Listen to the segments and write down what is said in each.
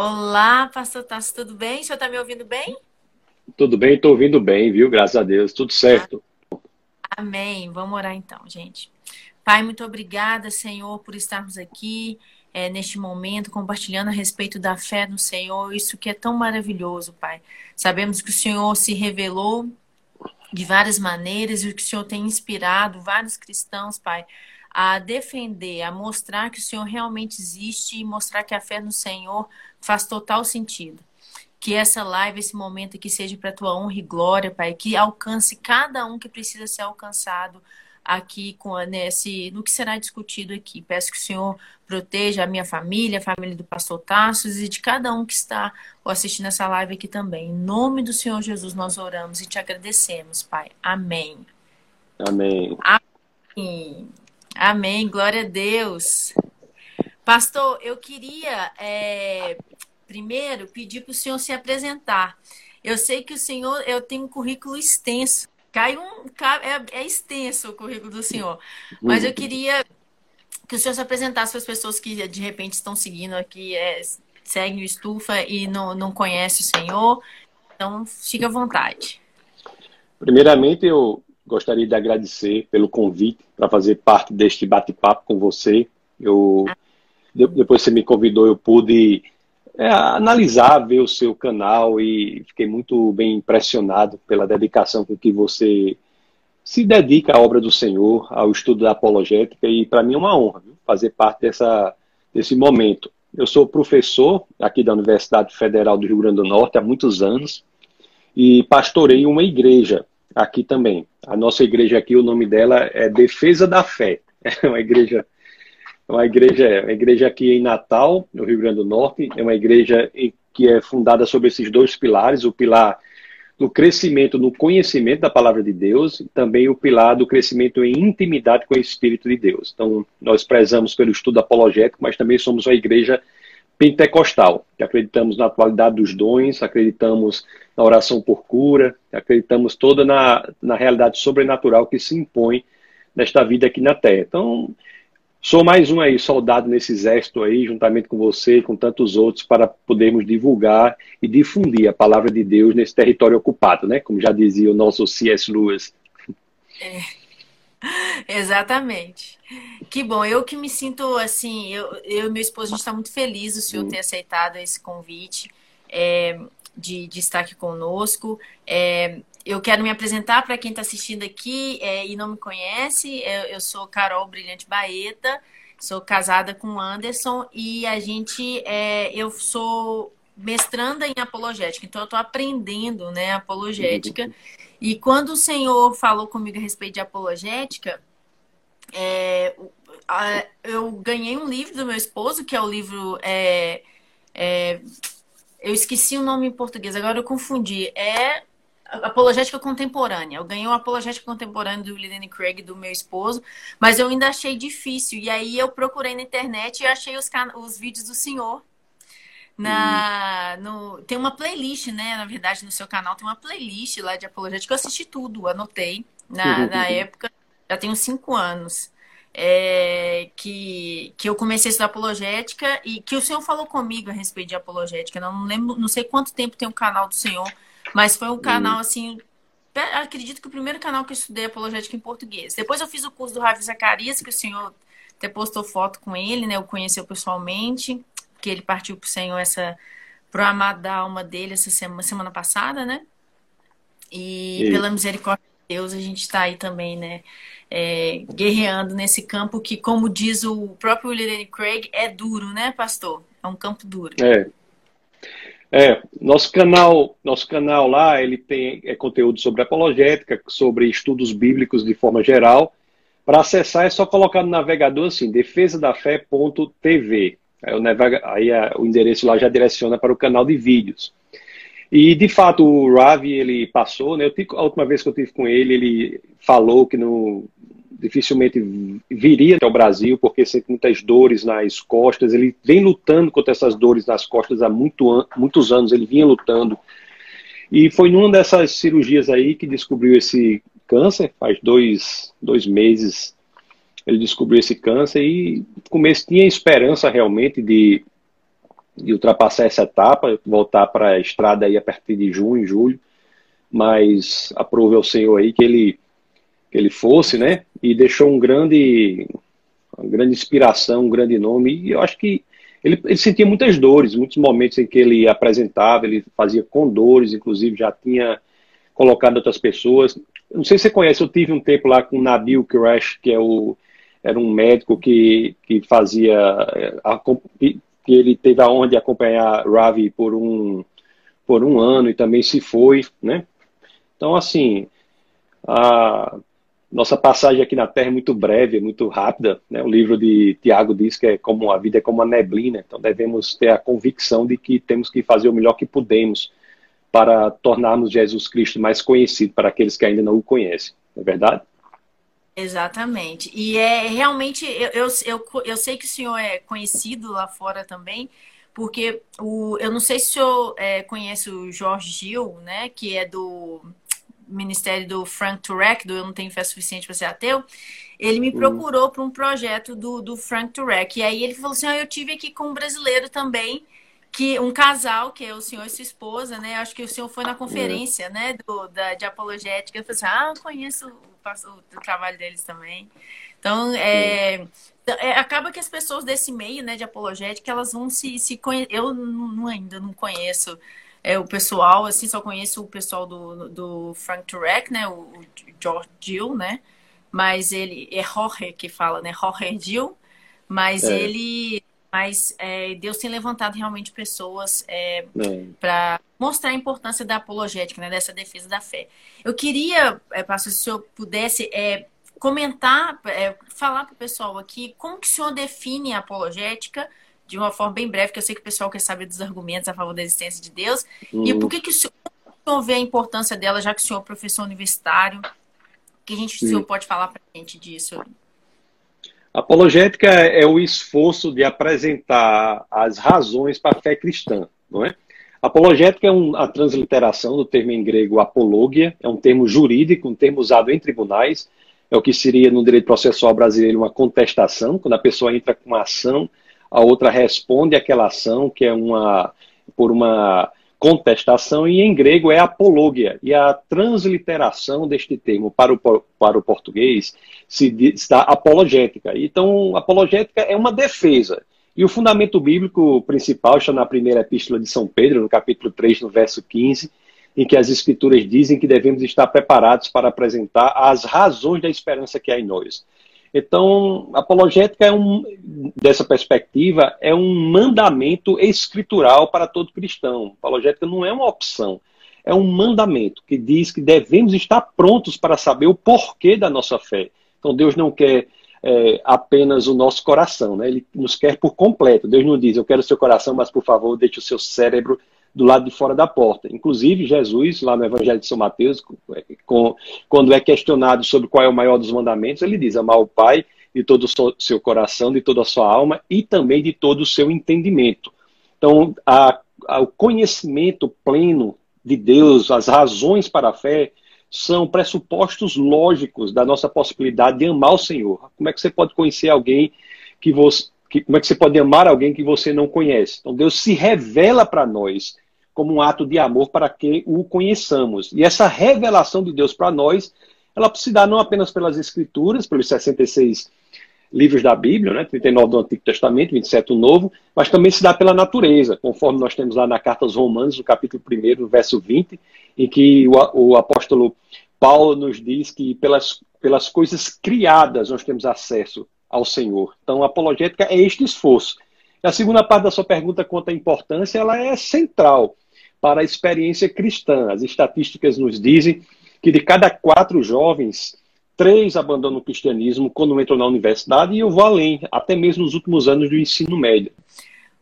Olá, pastor Tassi, tudo bem? O senhor está me ouvindo bem? Tudo bem, estou ouvindo bem, viu? Graças a Deus, tudo certo. Amém. Vamos orar então, gente. Pai, muito obrigada, Senhor, por estarmos aqui é, neste momento, compartilhando a respeito da fé no Senhor, isso que é tão maravilhoso, Pai. Sabemos que o Senhor se revelou de várias maneiras e que o Senhor tem inspirado vários cristãos, Pai, a defender, a mostrar que o Senhor realmente existe e mostrar que a fé no Senhor faz total sentido. Que essa live, esse momento aqui seja para a tua honra e glória, Pai, que alcance cada um que precisa ser alcançado aqui com nesse no que será discutido aqui. Peço que o Senhor proteja a minha família, a família do pastor Tassos e de cada um que está assistindo essa live aqui também. Em nome do Senhor Jesus nós oramos e te agradecemos, Pai. Amém. Amém. Amém. Amém. Glória a Deus. Pastor, eu queria é, primeiro pedir para o senhor se apresentar. Eu sei que o senhor, eu tenho um currículo extenso cai um. É, é extenso o currículo do senhor. Mas eu queria que o senhor se apresentasse para as pessoas que de repente estão seguindo aqui, é, seguem o Estufa e não, não conhecem o senhor. Então, fique à vontade. Primeiramente, eu gostaria de agradecer pelo convite para fazer parte deste bate-papo com você. Eu, depois que você me convidou, eu pude é, analisar, ver o seu canal e fiquei muito bem impressionado pela dedicação com que você se dedica à obra do Senhor, ao estudo da apologética e para mim é uma honra viu, fazer parte dessa, desse momento. Eu sou professor aqui da Universidade Federal do Rio Grande do Norte há muitos anos e pastorei uma igreja aqui também. A nossa igreja aqui, o nome dela é Defesa da Fé. É uma igreja é uma igreja, é uma igreja aqui em Natal, no Rio Grande do Norte, é uma igreja que é fundada sobre esses dois pilares, o pilar do crescimento no conhecimento da palavra de Deus e também o pilar do crescimento em intimidade com o Espírito de Deus. Então, nós prezamos pelo estudo apologético, mas também somos uma igreja pentecostal, que acreditamos na atualidade dos dons, acreditamos na oração por cura, acreditamos toda na, na realidade sobrenatural que se impõe nesta vida aqui na Terra. Então, Sou mais um aí, soldado nesse exército aí, juntamente com você e com tantos outros, para podermos divulgar e difundir a palavra de Deus nesse território ocupado, né? Como já dizia o nosso C.S. Lewis. É. Exatamente. Que bom, eu que me sinto assim, eu, eu e meu esposo, a gente está muito feliz o senhor ter aceitado esse convite é, de, de estar aqui conosco. É, eu quero me apresentar para quem está assistindo aqui é, e não me conhece. Eu, eu, sou Carol Brilhante Baeta, sou casada com Anderson e a gente, é, eu sou mestranda em apologética, então eu estou aprendendo, né, apologética. E quando o Senhor falou comigo a respeito de apologética, é, eu ganhei um livro do meu esposo, que é o livro. É, é, eu esqueci o nome em português, agora eu confundi. É apologética contemporânea. Eu ganhei uma apologética contemporânea do William Craig, do meu esposo, mas eu ainda achei difícil. E aí eu procurei na internet e achei os, os vídeos do senhor. Na, hum. no, tem uma playlist, né? Na verdade, no seu canal tem uma playlist lá de apologética. Eu assisti tudo, anotei na, na época. Já tenho cinco anos. É, que, que eu comecei a estudar apologética e que o senhor falou comigo a respeito de apologética. Não lembro, não sei quanto tempo tem o canal do senhor, mas foi um canal, hum. assim, acredito que o primeiro canal que eu estudei apologética em português. Depois eu fiz o curso do Ravi Zacarias, que o senhor até postou foto com ele, né? Eu conheceu pessoalmente, que ele partiu pro Senhor essa pro amado da alma dele essa semana, semana passada, né? E, pela misericórdia Deus, a gente está aí também, né? É, guerreando nesse campo que, como diz o próprio William Craig, é duro, né, pastor? É um campo duro. É. É, nosso canal, nosso canal lá, ele tem é, conteúdo sobre apologética, sobre estudos bíblicos de forma geral. Para acessar é só colocar no navegador assim, defesadafé.tv. Aí, aí o endereço lá já direciona para o canal de vídeos. E de fato o Ravi ele passou, né? Eu tive, a última vez que eu tive com ele, ele falou que no, dificilmente viria até o Brasil, porque sente muitas dores nas costas. Ele vem lutando contra essas dores nas costas há muito, muitos anos, ele vinha lutando. E foi numa dessas cirurgias aí que descobriu esse câncer, faz dois, dois meses ele descobriu esse câncer e no começo tinha esperança realmente de, de ultrapassar essa etapa, voltar para a estrada aí a partir de junho, julho, mas aprove ao Senhor aí que ele que ele fosse, né? E deixou um grande uma grande inspiração, um grande nome. E eu acho que ele, ele sentia muitas dores, muitos momentos em que ele apresentava, ele fazia com dores, inclusive já tinha colocado outras pessoas. Eu não sei se você conhece, eu tive um tempo lá com o Nabil Crash, que é o, era um médico que, que fazia. Que ele teve a honra de acompanhar Ravi por um, por um ano e também se foi, né? Então, assim, a, nossa passagem aqui na Terra é muito breve, é muito rápida. Né? O livro de Tiago diz que é como a vida é como uma neblina. Então devemos ter a convicção de que temos que fazer o melhor que podemos para tornarmos Jesus Cristo mais conhecido para aqueles que ainda não o conhecem. Não é verdade? Exatamente. E é realmente eu, eu, eu, eu sei que o senhor é conhecido lá fora também, porque o, eu não sei se o senhor é, conhece o Jorge Gil, né? Que é do ministério do Frank Turek, do Eu Não Tenho Fé Suficiente para Ser Ateu, ele me hum. procurou para um projeto do, do Frank Turek. E aí ele falou assim: ah, eu tive aqui com um brasileiro também, que um casal, que é o senhor e sua esposa, né? Acho que o senhor foi na conferência, é. né, do, da, de apologética. Eu falei assim: ah, eu conheço o, o, trabalho deles também. Então, é, é, acaba que as pessoas desse meio, né, de apologética, elas vão se, se conhecer. Eu não, ainda não conheço é, o pessoal, assim, só conheço o pessoal do, do Frank Turek, né? O, o George Gill, né? Mas ele é Jorge que fala, né? Jorge Gill. Mas é. ele. Mas é, Deus tem levantado realmente pessoas é, é. para mostrar a importância da apologética, né? Dessa defesa da fé. Eu queria, é, pastor, se o senhor pudesse é, comentar, é, falar para o pessoal aqui como que o senhor define a apologética de uma forma bem breve, que eu sei que o pessoal quer saber dos argumentos a favor da existência de Deus. Uhum. E por que, que o senhor, o senhor vê a importância dela, já que o senhor é professor universitário? O que a gente, o senhor pode falar para a gente disso? Apologética é o esforço de apresentar as razões para a fé cristã, não é? Apologética é um, a transliteração do termo em grego apologia, é um termo jurídico, um termo usado em tribunais, é o que seria no direito processual brasileiro uma contestação, quando a pessoa entra com uma ação a outra responde àquela ação, que é uma por uma contestação, e em grego é apologia. E a transliteração deste termo para o, para o português se está apologética. Então, apologética é uma defesa. E o fundamento bíblico principal está na primeira epístola de São Pedro, no capítulo 3, no verso 15, em que as escrituras dizem que devemos estar preparados para apresentar as razões da esperança que há em nós. Então, apologética é um, dessa perspectiva, é um mandamento escritural para todo cristão. Apologética não é uma opção, é um mandamento que diz que devemos estar prontos para saber o porquê da nossa fé. Então, Deus não quer é, apenas o nosso coração, né? Ele nos quer por completo. Deus não diz, eu quero o seu coração, mas por favor, deixe o seu cérebro do lado de fora da porta. Inclusive, Jesus, lá no Evangelho de São Mateus, com, quando é questionado sobre qual é o maior dos mandamentos, ele diz: amar o Pai de todo o seu coração, de toda a sua alma e também de todo o seu entendimento. Então, a, a, o conhecimento pleno de Deus, as razões para a fé, são pressupostos lógicos da nossa possibilidade de amar o Senhor. Como é que você pode conhecer alguém que você. Que, como é que você pode amar alguém que você não conhece? Então, Deus se revela para nós como um ato de amor para que o conheçamos. E essa revelação de Deus para nós, ela se dá não apenas pelas Escrituras, pelos 66 livros da Bíblia, né, 39 do Antigo Testamento, 27 do Novo, mas também se dá pela natureza, conforme nós temos lá na Carta aos Romanos, no capítulo 1, verso 20, em que o, o apóstolo Paulo nos diz que pelas, pelas coisas criadas nós temos acesso ao Senhor. Então, a apologética é este esforço. E a segunda parte da sua pergunta quanto à importância, ela é central para a experiência cristã. As estatísticas nos dizem que de cada quatro jovens, três abandonam o cristianismo quando entram na universidade, e eu vou além, até mesmo nos últimos anos do ensino médio.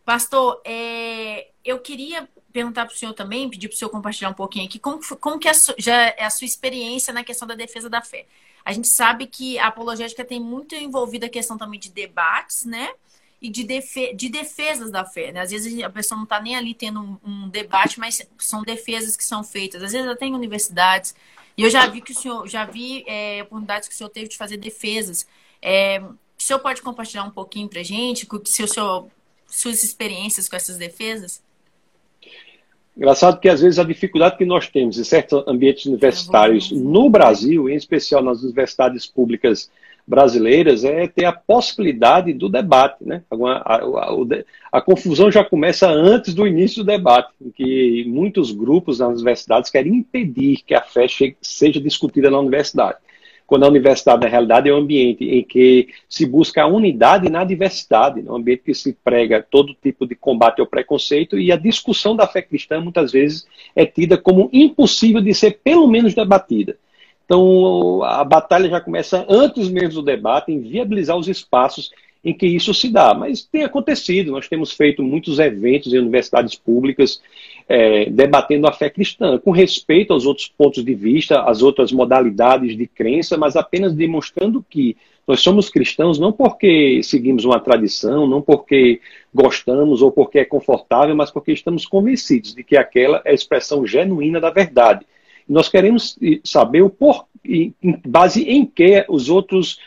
Pastor, é, eu queria perguntar para o senhor também, pedir para o senhor compartilhar um pouquinho aqui, como, como que é a, já é a sua experiência na questão da defesa da fé? A gente sabe que a apologética tem muito envolvida a questão também de debates, né? e de, defe de defesas da fé. Né? Às vezes a pessoa não está nem ali tendo um, um, debate, mas são defesas que são feitas. Às vezes até em universidades. E eu já vi que o senhor, já vi é, oportunidades que o senhor teve de fazer defesas. É, o senhor pode compartilhar um pouquinho para gente, se o senhor suas experiências com essas defesas? Engraçado que às vezes a dificuldade que nós temos em certos ambientes universitários no Brasil, em especial nas universidades públicas brasileiras, é ter a possibilidade do debate. Né? A, a, a, a, confusão já começa antes do início do debate, em que muitos grupos nas universidades querem impedir que a fé chegue, seja discutida na universidade quando a universidade, na realidade, é um ambiente em que se busca a unidade na diversidade, né? um ambiente que se prega todo tipo de combate ao preconceito e a discussão da fé cristã, muitas vezes, é tida como impossível de ser, pelo menos, debatida. Então, a batalha já começa antes mesmo do debate, em viabilizar os espaços em que isso se dá. Mas tem acontecido, nós temos feito muitos eventos em universidades públicas é, debatendo a fé cristã, com respeito aos outros pontos de vista, às outras modalidades de crença, mas apenas demonstrando que nós somos cristãos não porque seguimos uma tradição, não porque gostamos ou porque é confortável, mas porque estamos convencidos de que aquela é a expressão genuína da verdade. Nós queremos saber o por, em base em que os outros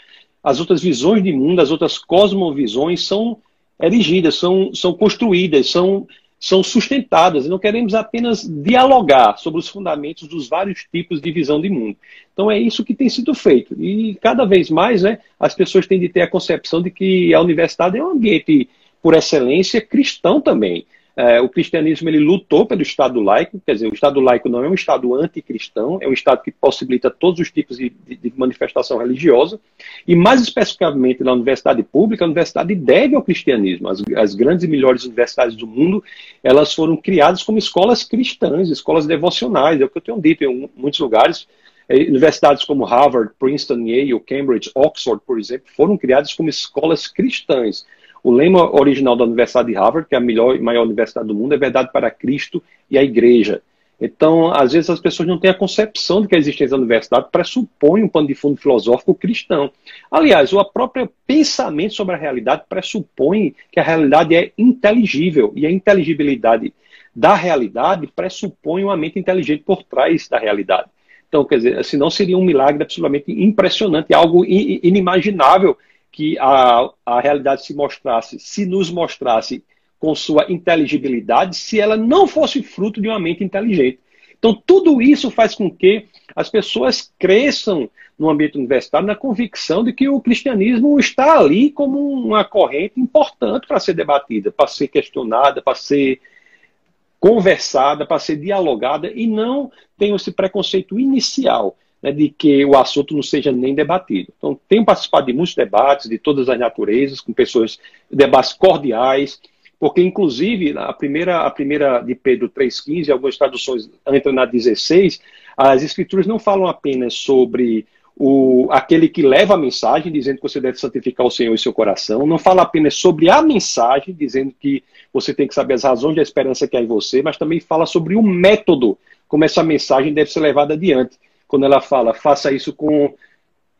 as outras visões de mundo, as outras cosmovisões são erigidas, são, são construídas, são, são sustentadas. E não queremos apenas dialogar sobre os fundamentos dos vários tipos de visão de mundo. Então é isso que tem sido feito. E cada vez mais né, as pessoas têm de ter a concepção de que a universidade é um ambiente, por excelência, cristão também. É, o cristianismo ele lutou pelo Estado laico, quer dizer, o Estado laico não é um Estado anticristão, é um Estado que possibilita todos os tipos de, de, de, manifestação religiosa, e mais especificamente na universidade pública, a universidade deve ao cristianismo. As, as grandes e melhores universidades do mundo, elas foram criadas como escolas cristãs, escolas devocionais, é o que eu tenho dito em muitos lugares, é, Universidades como Harvard, Princeton, Yale, Cambridge, Oxford, por exemplo, foram criadas como escolas cristãs. O lema original da Universidade de Harvard, que é a melhor e maior universidade do mundo, é verdade para Cristo e a Igreja. Então, às vezes as pessoas não têm a concepção de que a existência da universidade pressupõe um pano de fundo filosófico cristão. Aliás, o próprio pensamento sobre a realidade pressupõe que a realidade é inteligível e a inteligibilidade da realidade pressupõe uma mente inteligente por trás da realidade. Então, quer dizer, senão seria um milagre absolutamente impressionante, algo inimaginável que a, a realidade se mostrasse, se nos mostrasse com sua inteligibilidade, se ela não fosse fruto de uma mente inteligente. Então, tudo isso faz com que as pessoas cresçam no ambiente universitário na convicção de que o cristianismo está ali como uma corrente importante para ser debatida, para ser questionada, para ser conversada, para ser dialogada, e não tem esse preconceito inicial né, de que o assunto não seja nem debatido. Então, tenho participado de muitos debates de todas as naturezas, com pessoas, debates cordiais, porque, inclusive, a primeira, a primeira de Pedro 3,15, algumas traduções entram na 16, as escrituras não falam apenas sobre o, aquele que leva a mensagem, dizendo que você deve santificar o Senhor em seu coração, não fala apenas sobre a mensagem, dizendo que você tem que saber as razões da esperança que há em você, mas também fala sobre o método como essa mensagem deve ser levada adiante quando ela fala faça isso com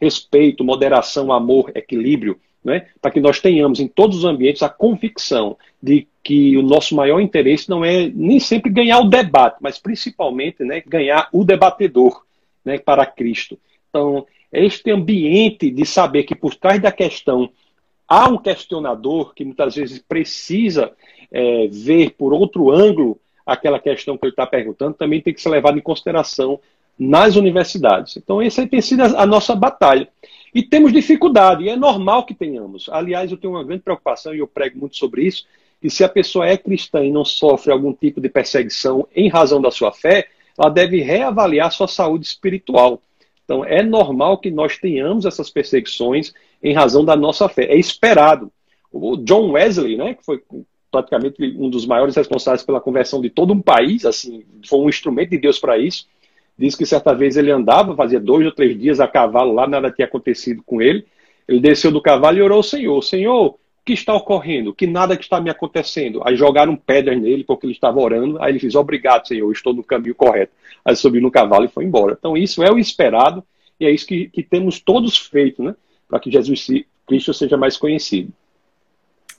respeito, moderação, amor, equilíbrio, né? para que nós tenhamos em todos os ambientes a convicção de que o nosso maior interesse não é nem sempre ganhar o debate, mas principalmente né, ganhar o debatedor né, para Cristo. Então, este ambiente de saber que por trás da questão há um questionador que muitas vezes precisa é, ver por outro ângulo aquela questão que ele está perguntando, também tem que ser levado em consideração nas universidades. Então, essa tem sido a nossa batalha. E temos dificuldade, e é normal que tenhamos. Aliás, eu tenho uma grande preocupação, e eu prego muito sobre isso, que se a pessoa é cristã e não sofre algum tipo de perseguição em razão da sua fé, ela deve reavaliar sua saúde espiritual. Então, é normal que nós tenhamos essas perseguições em razão da nossa fé. É esperado. O John Wesley, né, que foi praticamente um dos maiores responsáveis pela conversão de todo um país, assim, foi um instrumento de Deus para isso, Diz que certa vez ele andava, fazia dois ou três dias a cavalo lá, nada tinha acontecido com ele. Ele desceu do cavalo e orou ao Senhor: Senhor, o que está ocorrendo? Que nada que está me acontecendo. Aí jogaram pedras nele porque ele estava orando. Aí ele fez: Obrigado, Senhor, estou no caminho correto. Aí subiu no cavalo e foi embora. Então, isso é o esperado e é isso que, que temos todos feito, né? Para que Jesus Cristo seja mais conhecido.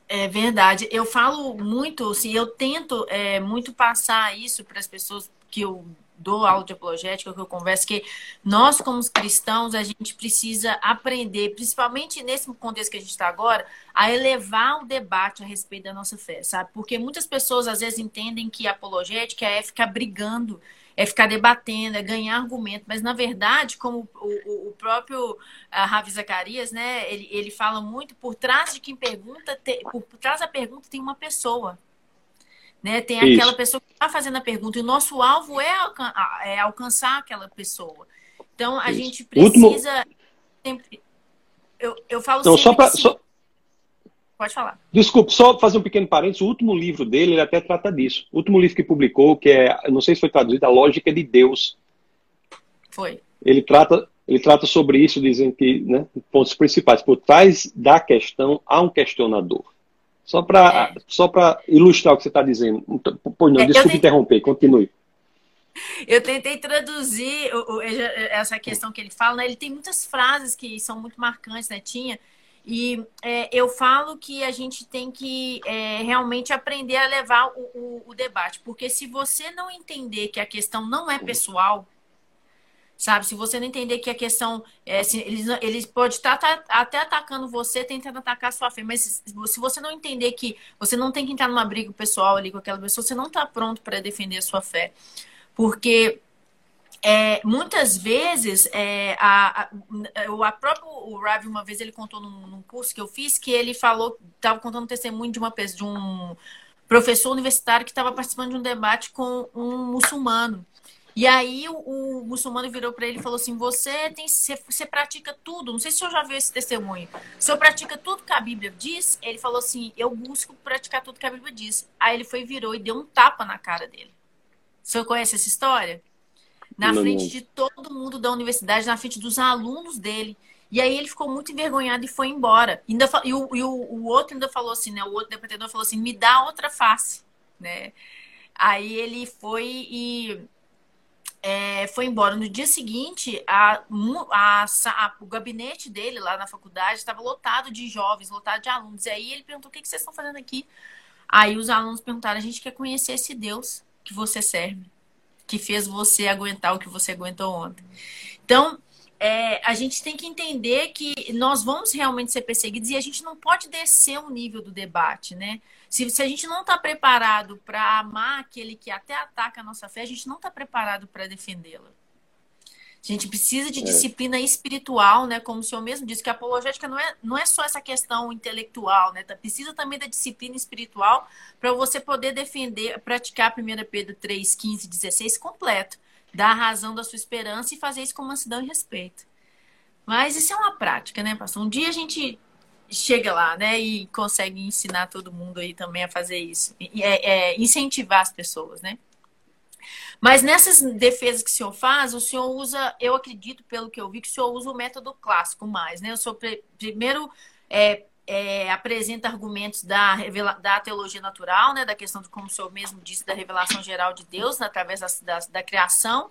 É verdade. Eu falo muito, assim, eu tento é, muito passar isso para as pessoas que eu dou aula de apologética, que eu converso, que nós, como cristãos, a gente precisa aprender, principalmente nesse contexto que a gente está agora, a elevar o debate a respeito da nossa fé, sabe? Porque muitas pessoas, às vezes, entendem que apologética é ficar brigando é ficar debatendo, é ganhar argumento. Mas, na verdade, como o, o próprio ah, Ravi Zacarias, né, ele, ele fala muito, por trás de quem pergunta, por, por trás da pergunta tem uma pessoa. Né? Tem Isso. aquela pessoa que está fazendo a pergunta, e o nosso alvo é, alcan é alcançar aquela pessoa. Então, a Isso. gente precisa. Último... Sempre... Eu, eu falo sempre. Só pra, só... Pode falar. Desculpe, só fazer um pequeno parênteses. O último livro dele, ele até trata disso. O último livro que publicou, que é, não sei se foi traduzido, A Lógica de Deus. Foi. Ele trata, ele trata sobre isso, dizem que, né, pontos principais. Por trás da questão, há um questionador. Só para é. só ilustrar o que você está dizendo. Pois não, é, desculpe interromper, continue. Eu tentei traduzir essa questão que ele fala, né? Ele tem muitas frases que são muito marcantes, né? Tinha e é, eu falo que a gente tem que é, realmente aprender a levar o, o, o, debate, porque se você não entender que a questão não é pessoal, sabe? Se você não entender que a questão, é, se, eles, eles podem estar tá, até atacando você, tentando atacar a sua fé, mas se, se, você não entender que você não tem que entrar numa briga pessoal ali com aquela pessoa, você não está pronto para defender a sua fé, porque é, muitas vezes, é, a, a, a próprio o Ravi, uma vez, ele contou num, num, curso que eu fiz que ele falou, estava contando um testemunho de uma de um professor universitário que estava participando de um debate com um muçulmano. E aí o, o muçulmano virou para ele e falou assim: você tem, você, você, pratica tudo. Não sei se eu já viu esse testemunho. O senhor pratica tudo que a Bíblia diz? Ele falou assim: eu busco praticar tudo que a Bíblia diz. Aí ele foi virou e deu um tapa na cara dele. O senhor conhece essa história? na não, frente não. de todo mundo da universidade, na frente dos alunos dele. E aí ele ficou muito envergonhado e foi embora. Ainda, e o, e o, o outro ainda falou assim, né? O outro debatedor falou assim, me dá outra face, né? Aí ele foi e é, foi embora. No dia seguinte, a, a, a, o gabinete dele lá na faculdade estava lotado de jovens, lotado de alunos. E aí ele perguntou: o que, que vocês estão fazendo aqui? Aí os alunos perguntaram: a gente quer conhecer esse Deus que você serve que fez você aguentar o que você aguentou ontem. Então, é, a gente tem que entender que nós vamos realmente ser perseguidos e a gente não pode descer o nível do debate, né? Se, se a gente não está preparado para amar aquele que até ataca a nossa fé, a gente não está preparado para defendê-la. A gente precisa de é. disciplina espiritual, né? Como o senhor mesmo disse, que a apologética não é, não é só essa questão intelectual, né? Tá, precisa também da disciplina espiritual para você poder defender, praticar 1 Pedro 3, 15, 16 completo. Dar a razão da sua esperança e fazer isso com mansidão e respeito. Mas isso é uma prática, né, pastor? Um dia a gente chega lá, né, e consegue ensinar todo mundo aí também a fazer isso. E, é, é incentivar as pessoas, né? Mas nessas defesas que o senhor faz, o senhor usa, eu acredito, pelo que eu vi, que o senhor usa o método clássico mais, né? O senhor primeiro é, é, apresenta argumentos da, da teologia natural, né? Da questão de, como o senhor mesmo disse, da revelação geral de Deus, através da, da, da criação.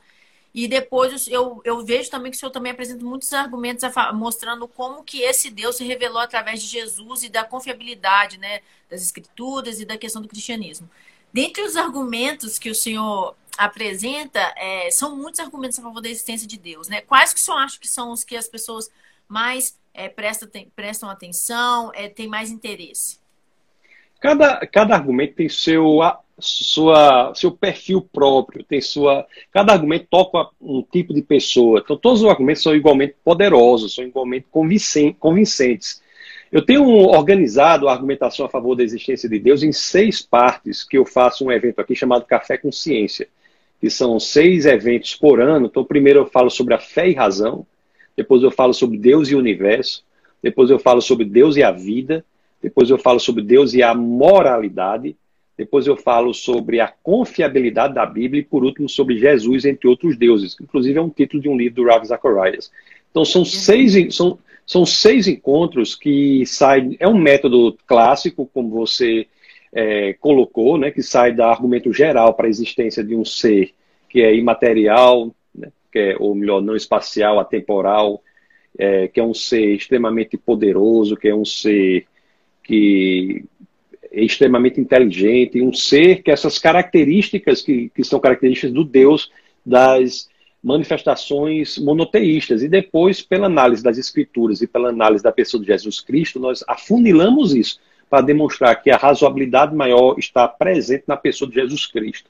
E depois eu, eu vejo também que o senhor também apresenta muitos argumentos mostrando como que esse Deus se revelou através de Jesus e da confiabilidade né, das escrituras e da questão do cristianismo. Dentre os argumentos que o senhor apresenta, é, são muitos argumentos a favor da existência de Deus, né? Quais que o senhor acha que são os que as pessoas mais é, prestam, prestam atenção, é, têm mais interesse? Cada, cada argumento tem seu, sua, seu perfil próprio, tem sua. Cada argumento toca um tipo de pessoa. Então, todos os argumentos são igualmente poderosos, são igualmente convincentes. Eu tenho organizado a argumentação a favor da existência de Deus em seis partes que eu faço um evento aqui chamado Café com Ciência, que são seis eventos por ano. Então, primeiro eu falo sobre a fé e razão, depois eu falo sobre Deus e o universo, depois eu falo sobre Deus e a vida, depois eu falo sobre Deus e a moralidade, depois eu falo sobre a confiabilidade da Bíblia e, por último, sobre Jesus, entre outros deuses. Inclusive, é um título de um livro do Rav Zacharias. Então, são seis, são, são seis encontros que saem. É um método clássico, como você é, colocou, né, que sai do argumento geral para a existência de um ser que é imaterial, né, que é, ou melhor, não espacial, atemporal, é, que é um ser extremamente poderoso, que é um ser que extremamente inteligente, um ser que essas características que, que são características do Deus das manifestações monoteístas. E depois, pela análise das escrituras e pela análise da pessoa de Jesus Cristo, nós afunilamos isso para demonstrar que a razoabilidade maior está presente na pessoa de Jesus Cristo.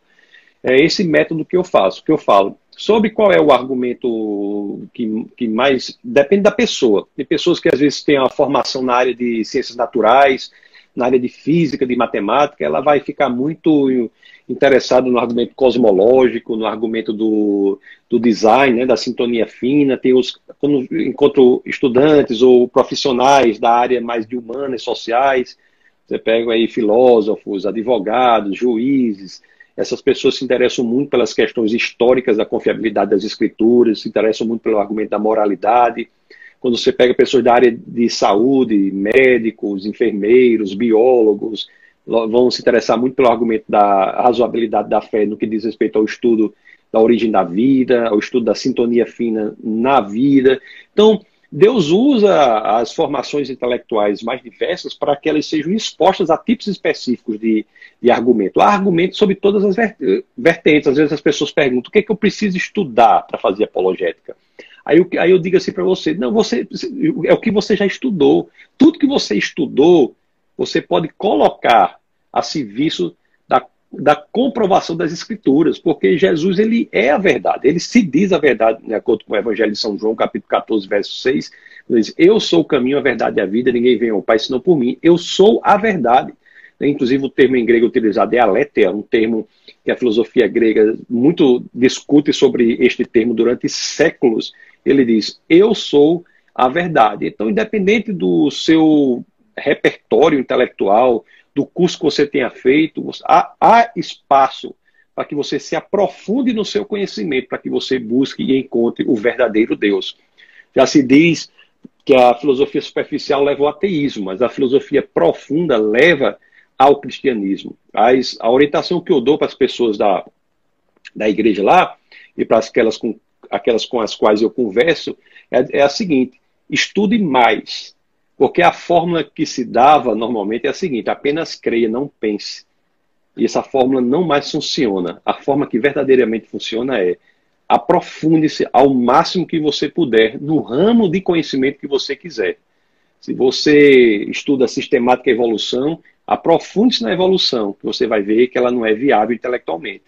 É esse método que eu faço, que eu falo. Sobre qual é o argumento que, que mais. Depende da pessoa. Tem pessoas que às vezes têm uma formação na área de ciências naturais, na área de física, de matemática, ela vai ficar muito interessada no argumento cosmológico, no argumento do, do design, né, da sintonia fina. Tem os, quando encontro estudantes ou profissionais da área mais de humanas, sociais, você pega aí filósofos, advogados, juízes, essas pessoas se interessam muito pelas questões históricas da confiabilidade das escrituras, se interessam muito pelo argumento da moralidade. Quando você pega pessoas da área de saúde, médicos, enfermeiros, biólogos, vão se interessar muito pelo argumento da razoabilidade da fé no que diz respeito ao estudo da origem da vida, ao estudo da sintonia fina na vida. Então, Deus usa as formações intelectuais mais diversas para que elas sejam expostas a tipos específicos de, de argumento. Há argumentos sobre todas as vertentes. Às vezes as pessoas perguntam o que, é que eu preciso estudar para fazer apologética. Aí eu, aí eu digo assim para você: não, você é o que você já estudou. Tudo que você estudou, você pode colocar a serviço da, da comprovação das escrituras, porque Jesus ele é a verdade, ele se diz a verdade, de acordo com o Evangelho de São João, capítulo 14, verso 6, ele diz, eu sou o caminho, a verdade e a vida, ninguém vem ao Pai senão por mim, eu sou a verdade. Inclusive o termo em grego utilizado é aletheia, um termo que a filosofia grega muito discute sobre este termo durante séculos. Ele diz, eu sou a verdade. Então, independente do seu repertório intelectual, do curso que você tenha feito, há, há espaço para que você se aprofunde no seu conhecimento, para que você busque e encontre o verdadeiro Deus. Já se diz que a filosofia superficial leva ao ateísmo, mas a filosofia profunda leva ao cristianismo. As, a orientação que eu dou para as pessoas da, da igreja lá e para aquelas com, aquelas com as quais eu converso é, é a seguinte: estude mais, porque a fórmula que se dava normalmente é a seguinte: apenas creia, não pense. E essa fórmula não mais funciona. A forma que verdadeiramente funciona é aprofunde-se ao máximo que você puder no ramo de conhecimento que você quiser. Se você estuda sistemática evolução, aprofunde-se na evolução, que você vai ver que ela não é viável intelectualmente.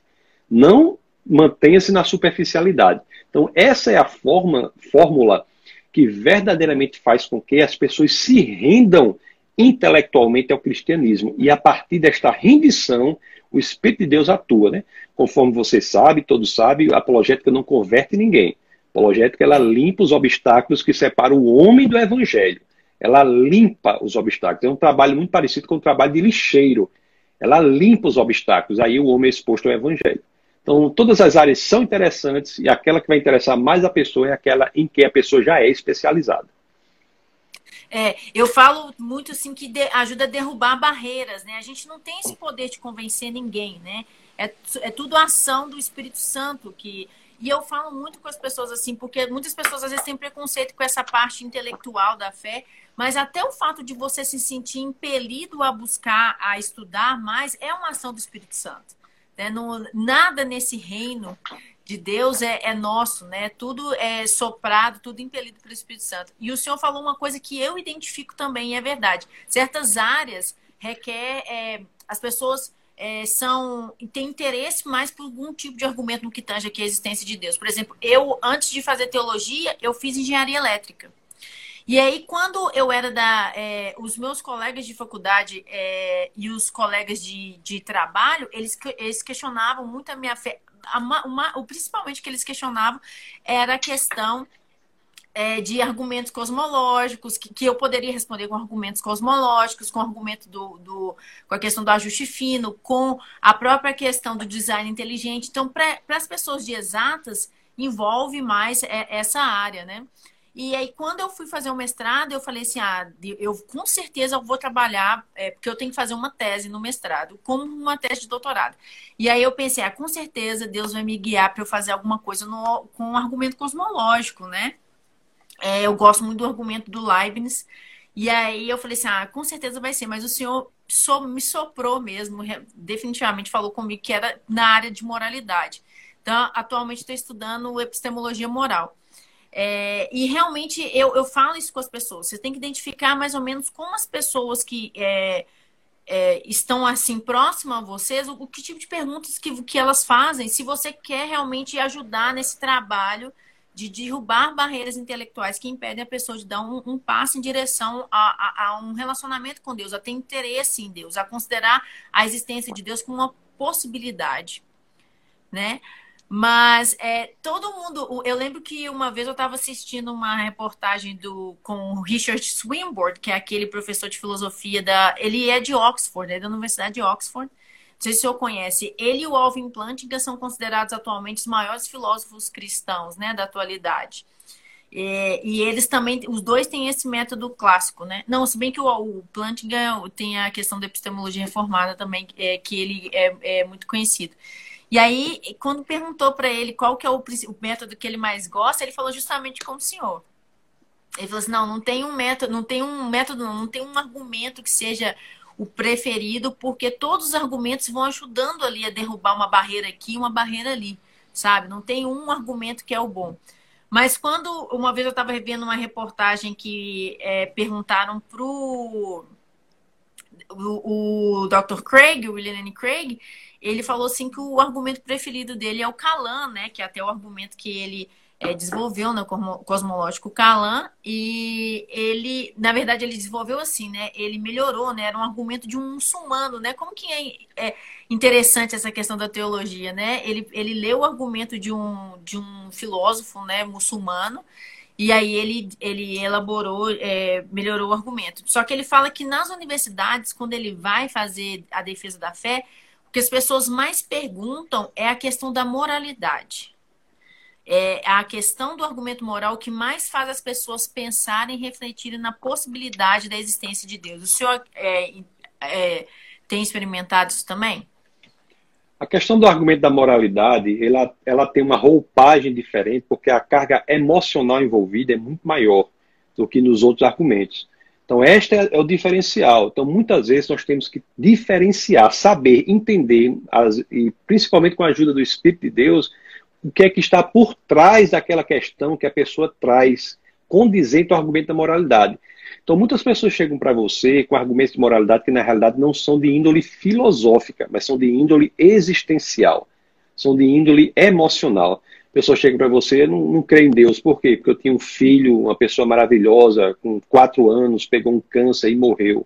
Não mantenha-se na superficialidade. Então, essa é a forma, fórmula que verdadeiramente faz com que as pessoas se rendam intelectualmente ao cristianismo. E a partir desta rendição, o Espírito de Deus atua. Né? Conforme você sabe, todos sabem, a apologética não converte ninguém. A apologética ela limpa os obstáculos que separam o homem do evangelho. Ela limpa os obstáculos. É um trabalho muito parecido com o trabalho de lixeiro. Ela limpa os obstáculos. Aí o homem é exposto ao evangelho. Então, todas as áreas são interessantes e aquela que vai interessar mais a pessoa é aquela em que a pessoa já é especializada. É, eu falo muito assim que de, ajuda a derrubar barreiras, né? A gente não tem esse poder de convencer ninguém, né? É, é tudo ação do Espírito Santo que e eu falo muito com as pessoas assim, porque muitas pessoas às vezes têm preconceito com essa parte intelectual da fé, mas até o fato de você se sentir impelido a buscar, a estudar mais, é uma ação do Espírito Santo. Né? Não, nada nesse reino de Deus é, é, nosso, né? Tudo é soprado, tudo impelido pelo Espírito Santo. E o Senhor falou uma coisa que eu identifico também, e é verdade. Certas áreas requer é, as pessoas é, são têm interesse mais por algum tipo de argumento no que tange aqui a existência de Deus. Por exemplo, eu antes de fazer teologia, eu fiz engenharia elétrica. E aí, quando eu era da. É, os meus colegas de faculdade é, e os colegas de, de trabalho, eles, eles questionavam muito a minha fé. Uma, uma, o principalmente que eles questionavam era a questão é, de argumentos cosmológicos, que, que, eu poderia responder com argumentos cosmológicos, com argumento do, do, com a questão do ajuste fino, com a própria questão do design inteligente. Então, para as pessoas de exatas, envolve mais é, essa área, né? E aí, quando eu fui fazer o mestrado, eu falei assim: ah, eu com certeza eu vou trabalhar, é, porque eu tenho que fazer uma tese no mestrado, como uma tese de doutorado. E aí eu pensei: ah, com certeza Deus vai me guiar para eu fazer alguma coisa no, com um argumento cosmológico, né? É, eu gosto muito do argumento do Leibniz. E aí eu falei assim: ah, com certeza vai ser, mas o senhor so, me soprou mesmo, definitivamente falou comigo que era na área de moralidade. Então, atualmente estou estudando epistemologia moral. É, e realmente eu, eu falo isso com as pessoas. Você tem que identificar mais ou menos como as pessoas que é, é, estão assim próximas a vocês, o, o, que tipo de perguntas que, que elas fazem, se você quer realmente ajudar nesse trabalho de derrubar barreiras intelectuais que impedem a pessoa de dar um, um passo em direção a, a, a, um relacionamento com Deus, a ter interesse em Deus, a considerar a existência de Deus como uma possibilidade, né? Mas é, todo mundo. Eu lembro que uma vez eu estava assistindo uma reportagem do com o Richard Swinburne, que é aquele professor de filosofia da. Ele é de Oxford, é da Universidade de Oxford. Não sei se o senhor conhece. Ele e o Alvin Plantinga são considerados atualmente os maiores filósofos cristãos né, da atualidade. É, e eles também, os dois têm esse método clássico, né? Não, se bem que o, o Plantinga tem a questão da epistemologia reformada também, é, que ele é, é muito conhecido. E aí, quando perguntou para ele qual que é o, o, método que ele mais gosta, ele falou justamente como o senhor. Ele falou assim: não, não tem um método, não tem um método, não, não tem um argumento que seja o preferido, porque todos os argumentos vão ajudando ali a derrubar uma barreira aqui, uma barreira ali, sabe? Não tem um argumento que é o bom. Mas quando uma vez eu estava revendo uma reportagem que é, perguntaram pro o, o Dr. Craig, o William N. Craig, ele falou assim que o argumento preferido dele é o Calan, né? Que é até o argumento que ele é, desenvolveu no cosmológico Calan e ele, na verdade, ele desenvolveu assim, né? Ele melhorou, né? Era um argumento de um muçulmano, né? Como que é, é interessante essa questão da teologia, né? Ele, ele leu o argumento de um, de um filósofo, né? Muçulmano e aí ele, ele elaborou, é, melhorou o argumento. Só que ele fala que nas universidades, quando ele vai fazer a defesa da fé, que as pessoas mais perguntam é a questão da moralidade. É a questão do argumento moral que mais faz as pessoas pensarem e refletirem na possibilidade da existência de Deus. O senhor é, é, tem experimentado isso também? A questão do argumento da moralidade, ela, ela tem uma roupagem diferente, porque a carga emocional envolvida é muito maior do que nos outros argumentos. Então, este é, o diferencial. Então, muitas vezes nós temos que diferenciar, saber, entender, as, e principalmente com a ajuda do Espírito de Deus, o que é que está por trás daquela questão que a pessoa traz, condizente ao argumento da moralidade. Então, muitas pessoas chegam para você com argumentos de moralidade que, na realidade, não são de índole filosófica, mas são de índole existencial, são de índole emocional pessoa chega para você, não, não em Deus. Por quê? Porque eu tinha um filho, uma pessoa maravilhosa, com quatro anos, pegou um câncer e morreu.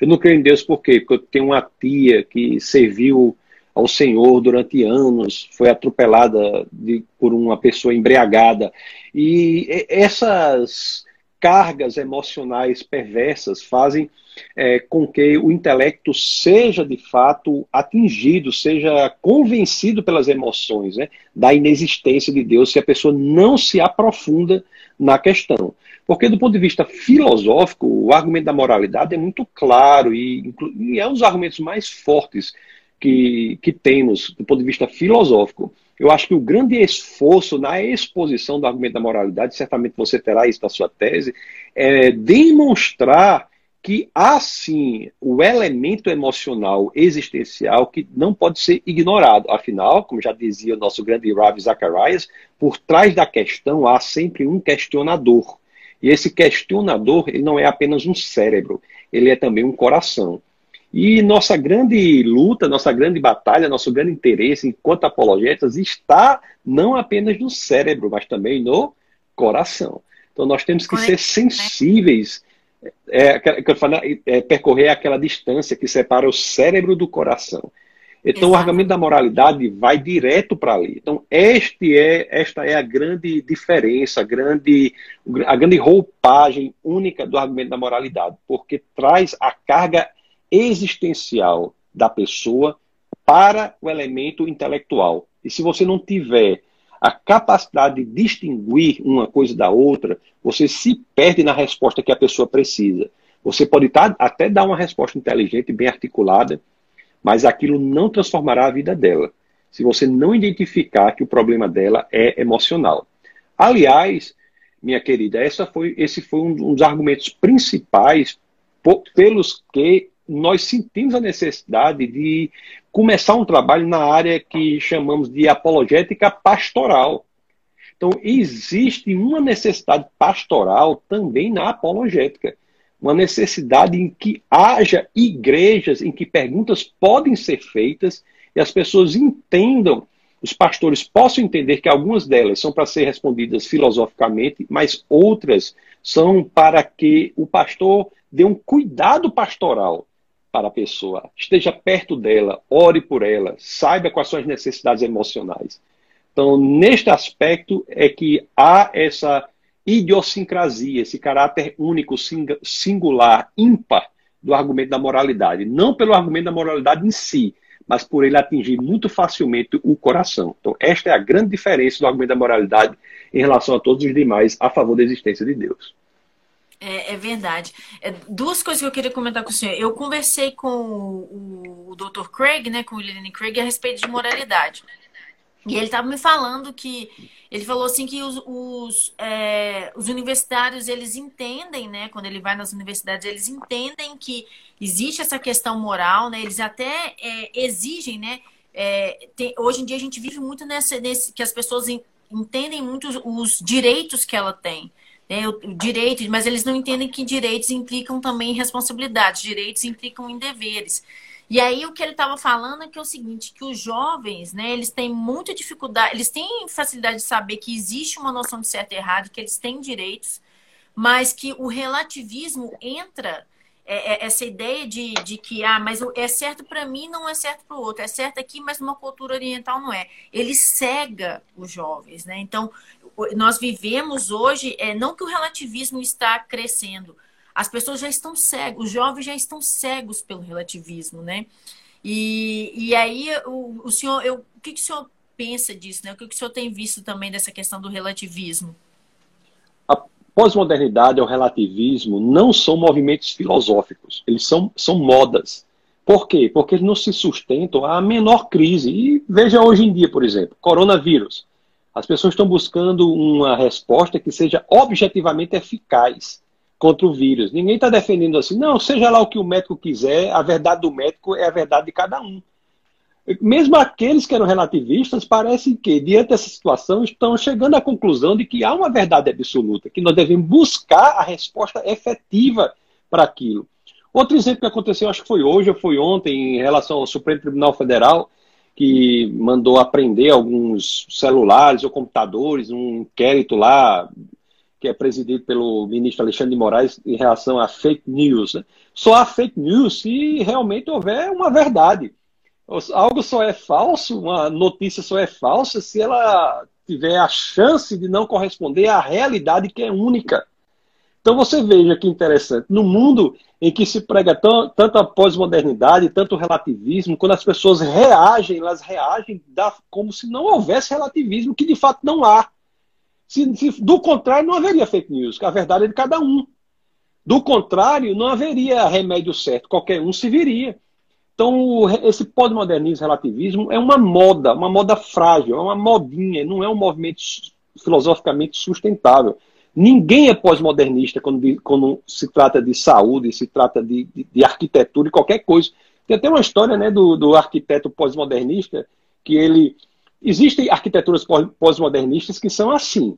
Eu não creio em Deus por quê? Porque eu tenho uma tia que serviu ao Senhor durante anos, foi atropelada de, por uma pessoa embriagada. E essas cargas emocionais perversas fazem é, com que o intelecto seja de fato atingido, seja convencido pelas emoções né, da inexistência de Deus, se a pessoa não se aprofunda na questão. Porque, do ponto de vista filosófico, o argumento da moralidade é muito claro e, e é um dos argumentos mais fortes que, que temos do ponto de vista filosófico. Eu acho que o grande esforço na exposição do argumento da moralidade, certamente você terá isso na sua tese, é demonstrar que há sim o elemento emocional existencial que não pode ser ignorado. Afinal, como já dizia o nosso grande Ravi Zacharias, por trás da questão há sempre um questionador. E esse questionador ele não é apenas um cérebro, ele é também um coração. E nossa grande luta, nossa grande batalha, nosso grande interesse enquanto apologetas está não apenas no cérebro, mas também no coração. Então nós temos que ser sensíveis é, que eu falo, é, percorrer aquela distância que separa o cérebro do coração. Então, Exato. o argumento da moralidade vai direto para ali. Então, este é, esta é a grande diferença, a grande, a grande roupagem única do argumento da moralidade, porque traz a carga existencial da pessoa para o elemento intelectual. E se você não tiver a capacidade de distinguir uma coisa da outra, você se perde na resposta que a pessoa precisa. Você pode tá, até dar uma resposta inteligente, bem articulada, mas aquilo não transformará a vida dela. Se você não identificar que o problema dela é emocional. Aliás, minha querida, essa foi, esse foi um dos argumentos principais pelos que nós sentimos a necessidade de começar um trabalho na área que chamamos de apologética pastoral. Então, existe uma necessidade pastoral também na apologética. Uma necessidade em que haja igrejas em que perguntas podem ser feitas e as pessoas entendam, os pastores possam entender que algumas delas são para ser respondidas filosoficamente, mas outras são para que o pastor dê um cuidado pastoral para a pessoa, esteja perto dela, ore por ela, saiba quais são as necessidades emocionais. Então, neste aspecto é que há essa idiosincrasia, esse caráter único, singular, ímpar do argumento da moralidade. Não pelo argumento da moralidade em si, mas por ele atingir muito facilmente o coração. Então, esta é a grande diferença do argumento da moralidade em relação a todos os demais a favor da existência de Deus. É, é verdade. É, duas coisas que eu queria comentar com o senhor. Eu conversei com o, o Dr. Craig, né, com o William Craig, a respeito de moralidade. E ele estava me falando que ele falou assim que os, os, é, os, universitários eles entendem, né? Quando ele vai nas universidades, eles entendem que existe essa questão moral, né? Eles até é, exigem, né? É, tem, hoje em dia a gente vive muito nessa, nesse que as pessoas entendem muito os, os direitos que ela tem. Né, o, o direito, mas eles não entendem que direitos implicam também responsabilidades, direitos implicam em deveres. E aí o que ele estava falando é que é o seguinte, que os jovens, né, eles têm muita dificuldade, eles têm facilidade de saber que existe uma noção de certo e errado, que eles têm direitos, mas que o relativismo entra é, é, essa ideia de, de que ah, mas é certo para mim, não é certo para o outro, é certo aqui, mas numa cultura oriental não é. Ele cega os jovens, né? Então nós vivemos hoje, é, não que o relativismo está crescendo, as pessoas já estão cegos, os jovens já estão cegos pelo relativismo, né? E, e aí, o, o senhor, eu, o que, que o senhor pensa disso, né? O que, que o senhor tem visto também dessa questão do relativismo? A pós-modernidade ou relativismo não são movimentos filosóficos, eles são, são modas. Por quê? Porque eles não se sustentam à menor crise. E veja hoje em dia, por exemplo, coronavírus. As pessoas estão buscando uma resposta que seja objetivamente eficaz contra o vírus. Ninguém está defendendo assim, não, seja lá o que o médico quiser, a verdade do médico é a verdade de cada um. Mesmo aqueles que eram relativistas parecem que, diante dessa situação, estão chegando à conclusão de que há uma verdade absoluta, que nós devemos buscar a resposta efetiva para aquilo. Outro exemplo que aconteceu, acho que foi hoje ou foi ontem, em relação ao Supremo Tribunal Federal, que mandou apreender alguns celulares ou computadores, um inquérito lá que é presidido pelo ministro Alexandre de Moraes em relação a fake news. Né? Só há fake news se realmente houver uma verdade. Algo só é falso, uma notícia só é falsa se ela tiver a chance de não corresponder à realidade que é única. Então você veja que interessante. No mundo em que se prega tanto a pós-modernidade, tanto o relativismo, quando as pessoas reagem, elas reagem como se não houvesse relativismo, que de fato não há. Se, se, do contrário, não haveria fake news, que a verdade é de cada um. Do contrário, não haveria remédio certo, qualquer um se viria. Então, esse pós-modernismo, relativismo, é uma moda, uma moda frágil, é uma modinha, não é um movimento filosoficamente sustentável. Ninguém é pós-modernista quando, quando, se trata de saúde, se trata de, de, de, arquitetura e qualquer coisa. Tem até uma história né, do, do arquiteto pós-modernista que ele Existem arquiteturas pós-modernistas que são assim.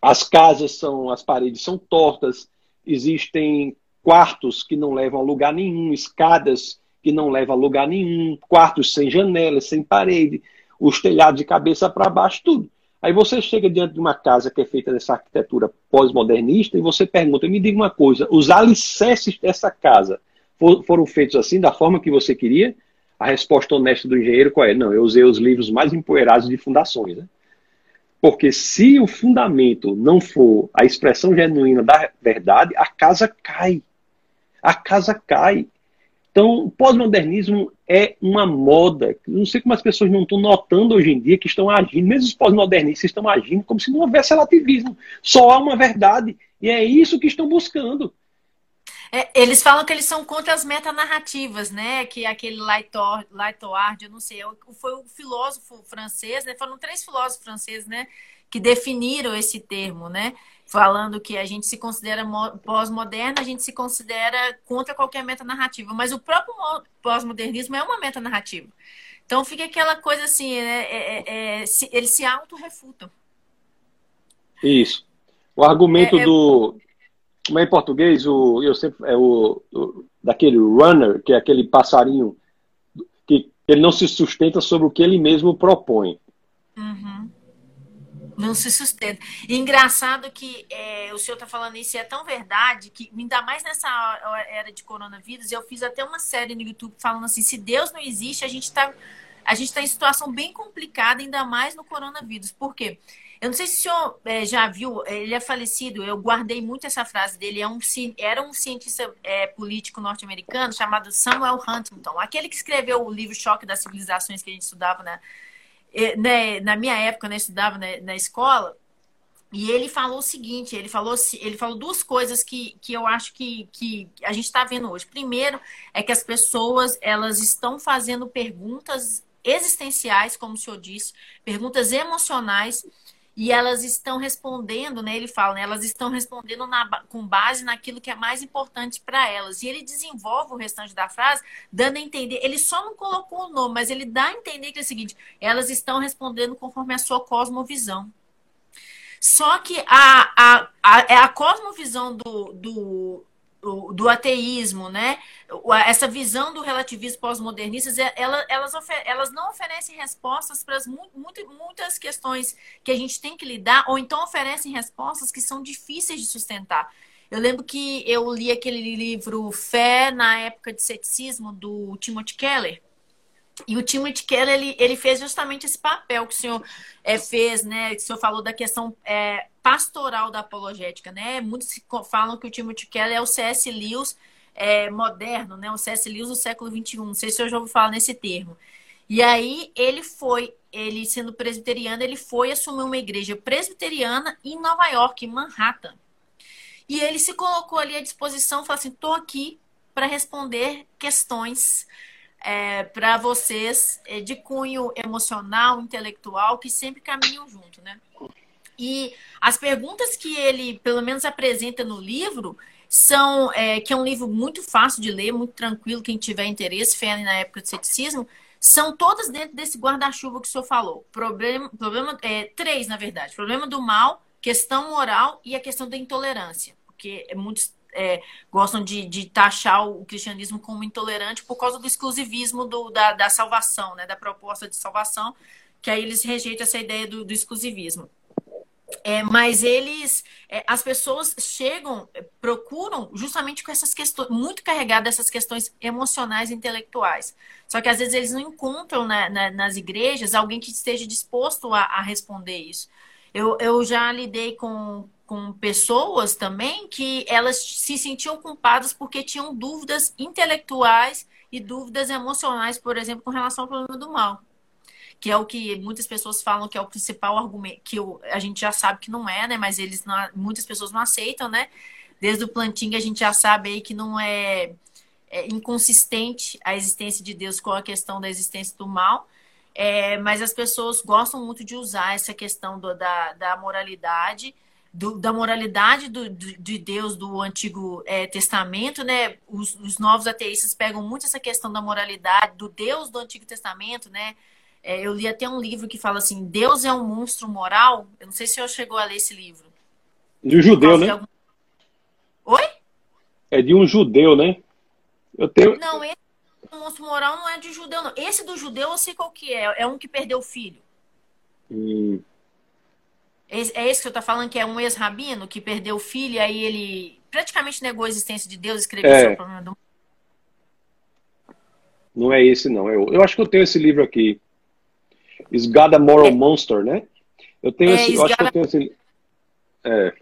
As casas são, as paredes são tortas, existem quartos que não levam a lugar nenhum, escadas que não levam a lugar nenhum, quartos sem janelas, sem parede, os telhados de cabeça para baixo, tudo. Aí você chega diante de uma casa que é feita dessa arquitetura pós-modernista e você pergunta, me diga uma coisa, os alicerces dessa casa foram feitos assim, da forma que você queria? A resposta honesta do engenheiro qual é? Não, eu usei os livros mais empoeirados de fundações. Né? Porque se o fundamento não for a expressão genuína da verdade, a casa cai. A casa cai. Então, o pós-modernismo é uma moda. Não sei como as pessoas não estão notando hoje em dia que estão agindo, mesmo os pós-modernistas estão agindo como se não houvesse relativismo. Só há uma verdade. E é isso que estão buscando. É, eles falam que eles são contra as metanarrativas, né? Que aquele Laitoard, eu não sei, é foi o filósofo francês, né? Foram três filósofos franceses, né? Que definiram esse termo, né? Falando que a gente se considera pós-moderna, a gente se considera contra qualquer metanarrativa. Mas o próprio pós-modernismo é uma metanarrativa. Então fica aquela coisa assim, né? É, é, é, se, eles se auto-refutam. Isso. O argumento é, é do como é em português, o, eu sempre, é o, o, daquele runner, que é aquele passarinho que ele não se sustenta sobre o que ele mesmo propõe. Uhum. Não se sustenta. Engraçado que é, o senhor está falando isso e é tão verdade que, ainda mais nessa era de coronavírus, eu fiz até uma série no YouTube falando assim: se Deus não existe, a gente está a gente está em situação bem complicada, ainda mais no coronavírus. Por quê? Eu não sei se o senhor é, já viu, ele é falecido, eu guardei muito essa frase dele. É um, era um cientista é, político norte-americano chamado Samuel Huntington, aquele que escreveu o livro Choque das Civilizações que a gente estudava na, né, na minha época, né, estudava na, na escola. E ele falou o seguinte, ele falou, ele falou duas coisas que, que eu acho que, que a gente está vendo hoje. Primeiro é que as pessoas elas estão fazendo perguntas existenciais, como o senhor disse, perguntas emocionais e elas estão respondendo, né? Ele fala, né, elas estão respondendo na, com base naquilo que é mais importante para elas. E ele desenvolve o restante da frase, dando a entender. Ele só não colocou o nome, mas ele dá a entender que é o seguinte: elas estão respondendo conforme a sua cosmovisão. Só que a, a, a, é a cosmovisão do, do, do ateísmo, né? Essa visão do relativismo pós-modernistas, é, elas, elas, não oferecem respostas para as muitas questões que a gente tem que lidar, ou então oferecem respostas que são difíceis de sustentar. Eu lembro que eu li aquele livro Fé na época de ceticismo do Timothy Keller. E o Timothy Keller, ele, ele fez justamente esse papel que o senhor é, fez, né? Que o senhor falou da questão é, pastoral da apologética, né? Muitos falam que o Timothy Keller é o C.S. Lewis é, moderno, né? O C.S. Lewis do século XXI. Não sei se senhor já ouviu falar nesse termo. E aí ele foi, ele sendo presbiteriano, ele foi assumir uma igreja presbiteriana em Nova York, em Manhattan. E ele se colocou ali à disposição, falou assim: estou aqui para responder questões é, para vocês é, de cunho emocional, intelectual, que sempre caminham junto, né? E as perguntas que ele, pelo menos, apresenta no livro são é, que é um livro muito fácil de ler, muito tranquilo, quem tiver interesse, fé na época do ceticismo, são todas dentro desse guarda-chuva que o senhor falou. Problema, problema é, três, na verdade. Problema do mal, questão moral e a questão da intolerância. Porque é muito é, gostam de, de, taxar o cristianismo como intolerante por causa do exclusivismo do, da, da, salvação, né, da proposta de salvação, que aí eles rejeitam essa ideia do, do exclusivismo. É, mas eles, é, as pessoas chegam, procuram justamente com essas questões, muito carregadas essas questões emocionais e intelectuais. Só que às vezes eles não encontram na, na, nas igrejas alguém que esteja disposto a, a responder isso. Eu, eu já lidei com, com pessoas também que elas se sentiam culpadas porque tinham dúvidas intelectuais e dúvidas emocionais, por exemplo, com relação ao problema do mal. Que é o que muitas pessoas falam que é o principal argumento, que a gente já sabe que não é, né? Mas eles não, muitas pessoas não aceitam, né? Desde o plantinho a gente já sabe aí que não é, é inconsistente a existência de Deus com a questão da existência do mal. É, mas as pessoas gostam muito de usar essa questão do, da, da moralidade do, da moralidade do, do, de Deus do Antigo é, Testamento, né? Os, os, novos ateístas pegam muito essa questão da moralidade, do Deus do Antigo Testamento, né? É, eu li até um livro que fala assim: Deus é um monstro moral. Eu não sei se eu chegou a ler esse livro. De um judeu, né? Algum... Oi? É de um judeu, né? Eu tenho. Não, esse monstro moral não é de judeu, não. Esse do judeu eu sei qual que é. É um que perdeu o filho. Hum. É esse que você está falando, que é um ex-rabino que perdeu o filho e aí ele praticamente negou a existência de Deus e escreveu é. o problema do Não é esse, não. Eu, eu acho que eu tenho esse livro aqui. Is God a Moral é. Monster, né? Eu tenho é, esse. Eu acho que eu tenho esse. É.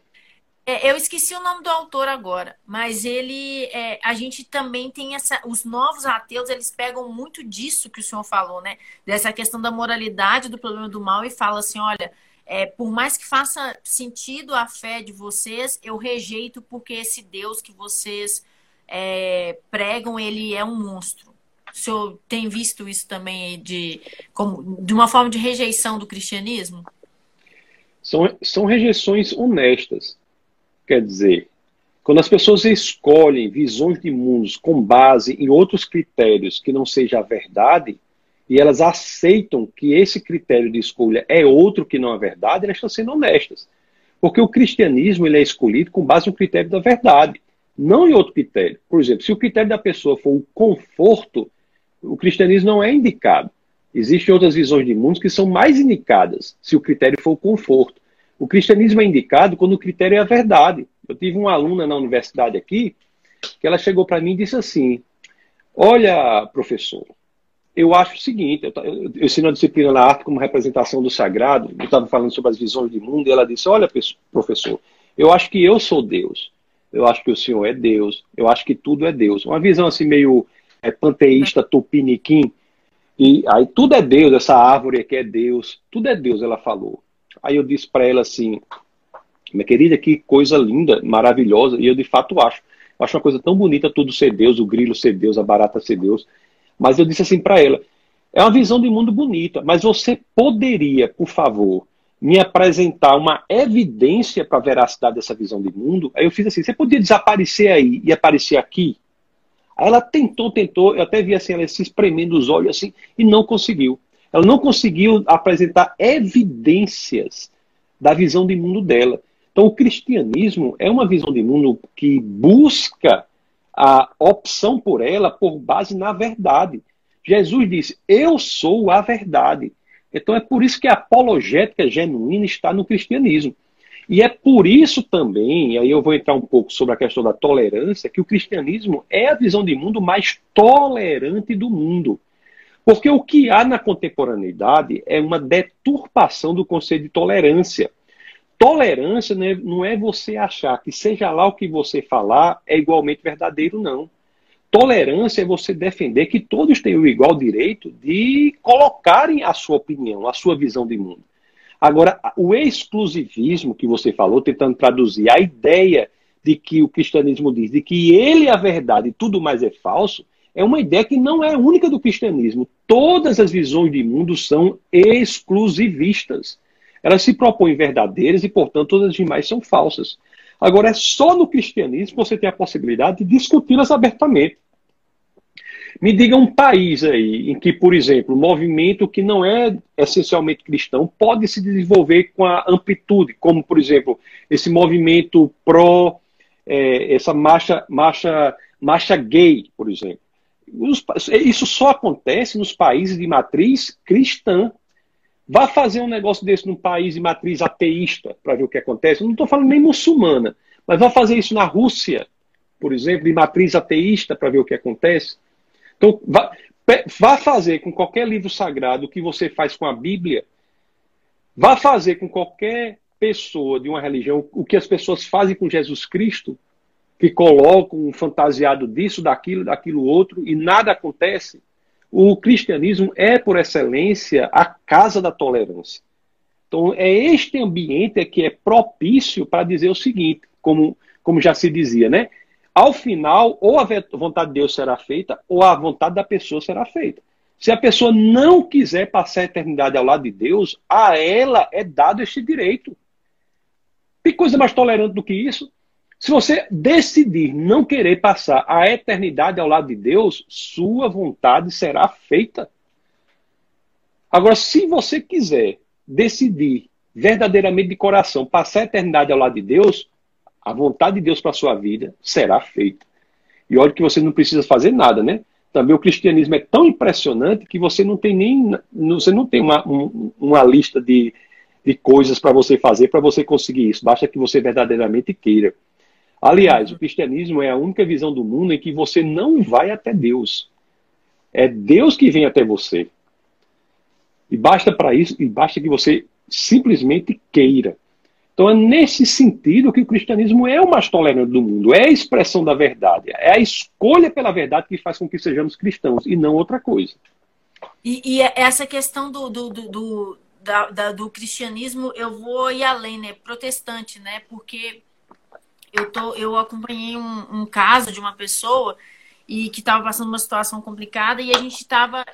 É, eu esqueci o nome do autor agora, mas ele, é, a gente também tem essa, os novos ateus, eles pegam muito disso que o senhor falou, né? Dessa questão da moralidade do problema do mal e fala assim, olha, é, por mais que faça sentido a fé de vocês, eu rejeito porque esse Deus que vocês é, pregam ele é um monstro. O senhor tem visto isso também de, como, de uma forma de rejeição do cristianismo? São, são rejeições honestas. Quer dizer, quando as pessoas escolhem visões de mundos com base em outros critérios que não seja a verdade, e elas aceitam que esse critério de escolha é outro que não é verdade, elas estão sendo honestas. Porque o cristianismo ele é escolhido com base no critério da verdade, não em outro critério. Por exemplo, se o critério da pessoa for o conforto, o cristianismo não é indicado. Existem outras visões de mundo que são mais indicadas se o critério for o conforto. O cristianismo é indicado quando o critério é a verdade. Eu tive uma aluna na universidade aqui que ela chegou para mim e disse assim: Olha, professor, eu acho o seguinte, eu, eu, eu ensino a disciplina na arte como representação do sagrado, eu estava falando sobre as visões de mundo, e ela disse, olha, professor, eu acho que eu sou Deus, eu acho que o Senhor é Deus, eu acho que tudo é Deus. Uma visão assim meio é, panteísta, tupiniquim, e aí tudo é Deus, essa árvore aqui é Deus, tudo é Deus, ela falou. Aí eu disse para ela assim, minha querida, que coisa linda, maravilhosa, e eu de fato acho. Eu acho uma coisa tão bonita tudo ser Deus, o grilo ser Deus, a barata ser Deus. Mas eu disse assim para ela: é uma visão de mundo bonita, mas você poderia, por favor, me apresentar uma evidência para a veracidade dessa visão de mundo? Aí eu fiz assim: você podia desaparecer aí e aparecer aqui? Aí ela tentou, tentou, eu até vi assim, ela se espremendo os olhos assim, e não conseguiu. Ela não conseguiu apresentar evidências da visão de mundo dela. Então, o cristianismo é uma visão de mundo que busca a opção por ela por base na verdade. Jesus disse: Eu sou a verdade. Então é por isso que a apologética genuína está no cristianismo. E é por isso também, e aí eu vou entrar um pouco sobre a questão da tolerância, que o cristianismo é a visão de mundo mais tolerante do mundo. Porque o que há na contemporaneidade é uma deturpação do conceito de tolerância. Tolerância não é, não é você achar que seja lá o que você falar é igualmente verdadeiro, não. Tolerância é você defender que todos têm o igual direito de colocarem a sua opinião, a sua visão de mundo. Agora, o exclusivismo que você falou, tentando traduzir a ideia de que o cristianismo diz, de que ele é a verdade e tudo mais é falso, é uma ideia que não é única do cristianismo. Todas as visões de mundo são exclusivistas. Elas se propõem verdadeiras e, portanto, todas as demais são falsas. Agora, é só no cristianismo que você tem a possibilidade de discuti-las abertamente. Me diga um país aí em que, por exemplo, um movimento que não é essencialmente cristão pode se desenvolver com a amplitude, como, por exemplo, esse movimento pró, é, essa marcha, marcha, marcha gay, por exemplo. Isso só acontece nos países de matriz cristã. Vá fazer um negócio desse num país de matriz ateísta para ver o que acontece. Eu não estou falando nem muçulmana, mas vá fazer isso na Rússia, por exemplo, de matriz ateísta para ver o que acontece. Então, vá, vá fazer com qualquer livro sagrado o que você faz com a Bíblia. Vá fazer com qualquer pessoa de uma religião o que as pessoas fazem com Jesus Cristo, que colocam um fantasiado disso, daquilo, daquilo outro, e nada acontece. O cristianismo é, por excelência, a casa da tolerância. Então, é este ambiente que é propício para dizer o seguinte, como, como já se dizia, né? Ao final, ou a vontade de Deus será feita, ou a vontade da pessoa será feita. Se a pessoa não quiser passar a eternidade ao lado de Deus, a ela é dado este direito. Tem coisa mais tolerante do que isso? Se você decidir não querer passar a eternidade ao lado de Deus, sua vontade será feita. Agora, se você quiser decidir verdadeiramente de coração passar a eternidade ao lado de Deus, a vontade de Deus para a sua vida será feita. E olha que você não precisa fazer nada, né? Também o cristianismo é tão impressionante que você não tem nem você não tem uma, um, uma lista de, de coisas para você fazer para você conseguir isso. Basta que você verdadeiramente queira. Aliás, o cristianismo é a única visão do mundo em que você não vai até Deus. É Deus que vem até você. E basta para isso, e basta que você simplesmente queira. Então é nesse sentido que o cristianismo é o mais tolerante do mundo, é a expressão da verdade, é a escolha pela verdade que faz com que sejamos cristãos e não outra coisa. E, e é essa questão do, do, do, do, da, da, do cristianismo, eu vou ir além, né? Protestante, né? Porque eu, tô, eu acompanhei um, um caso de uma pessoa e que estava passando uma situação complicada e a gente estava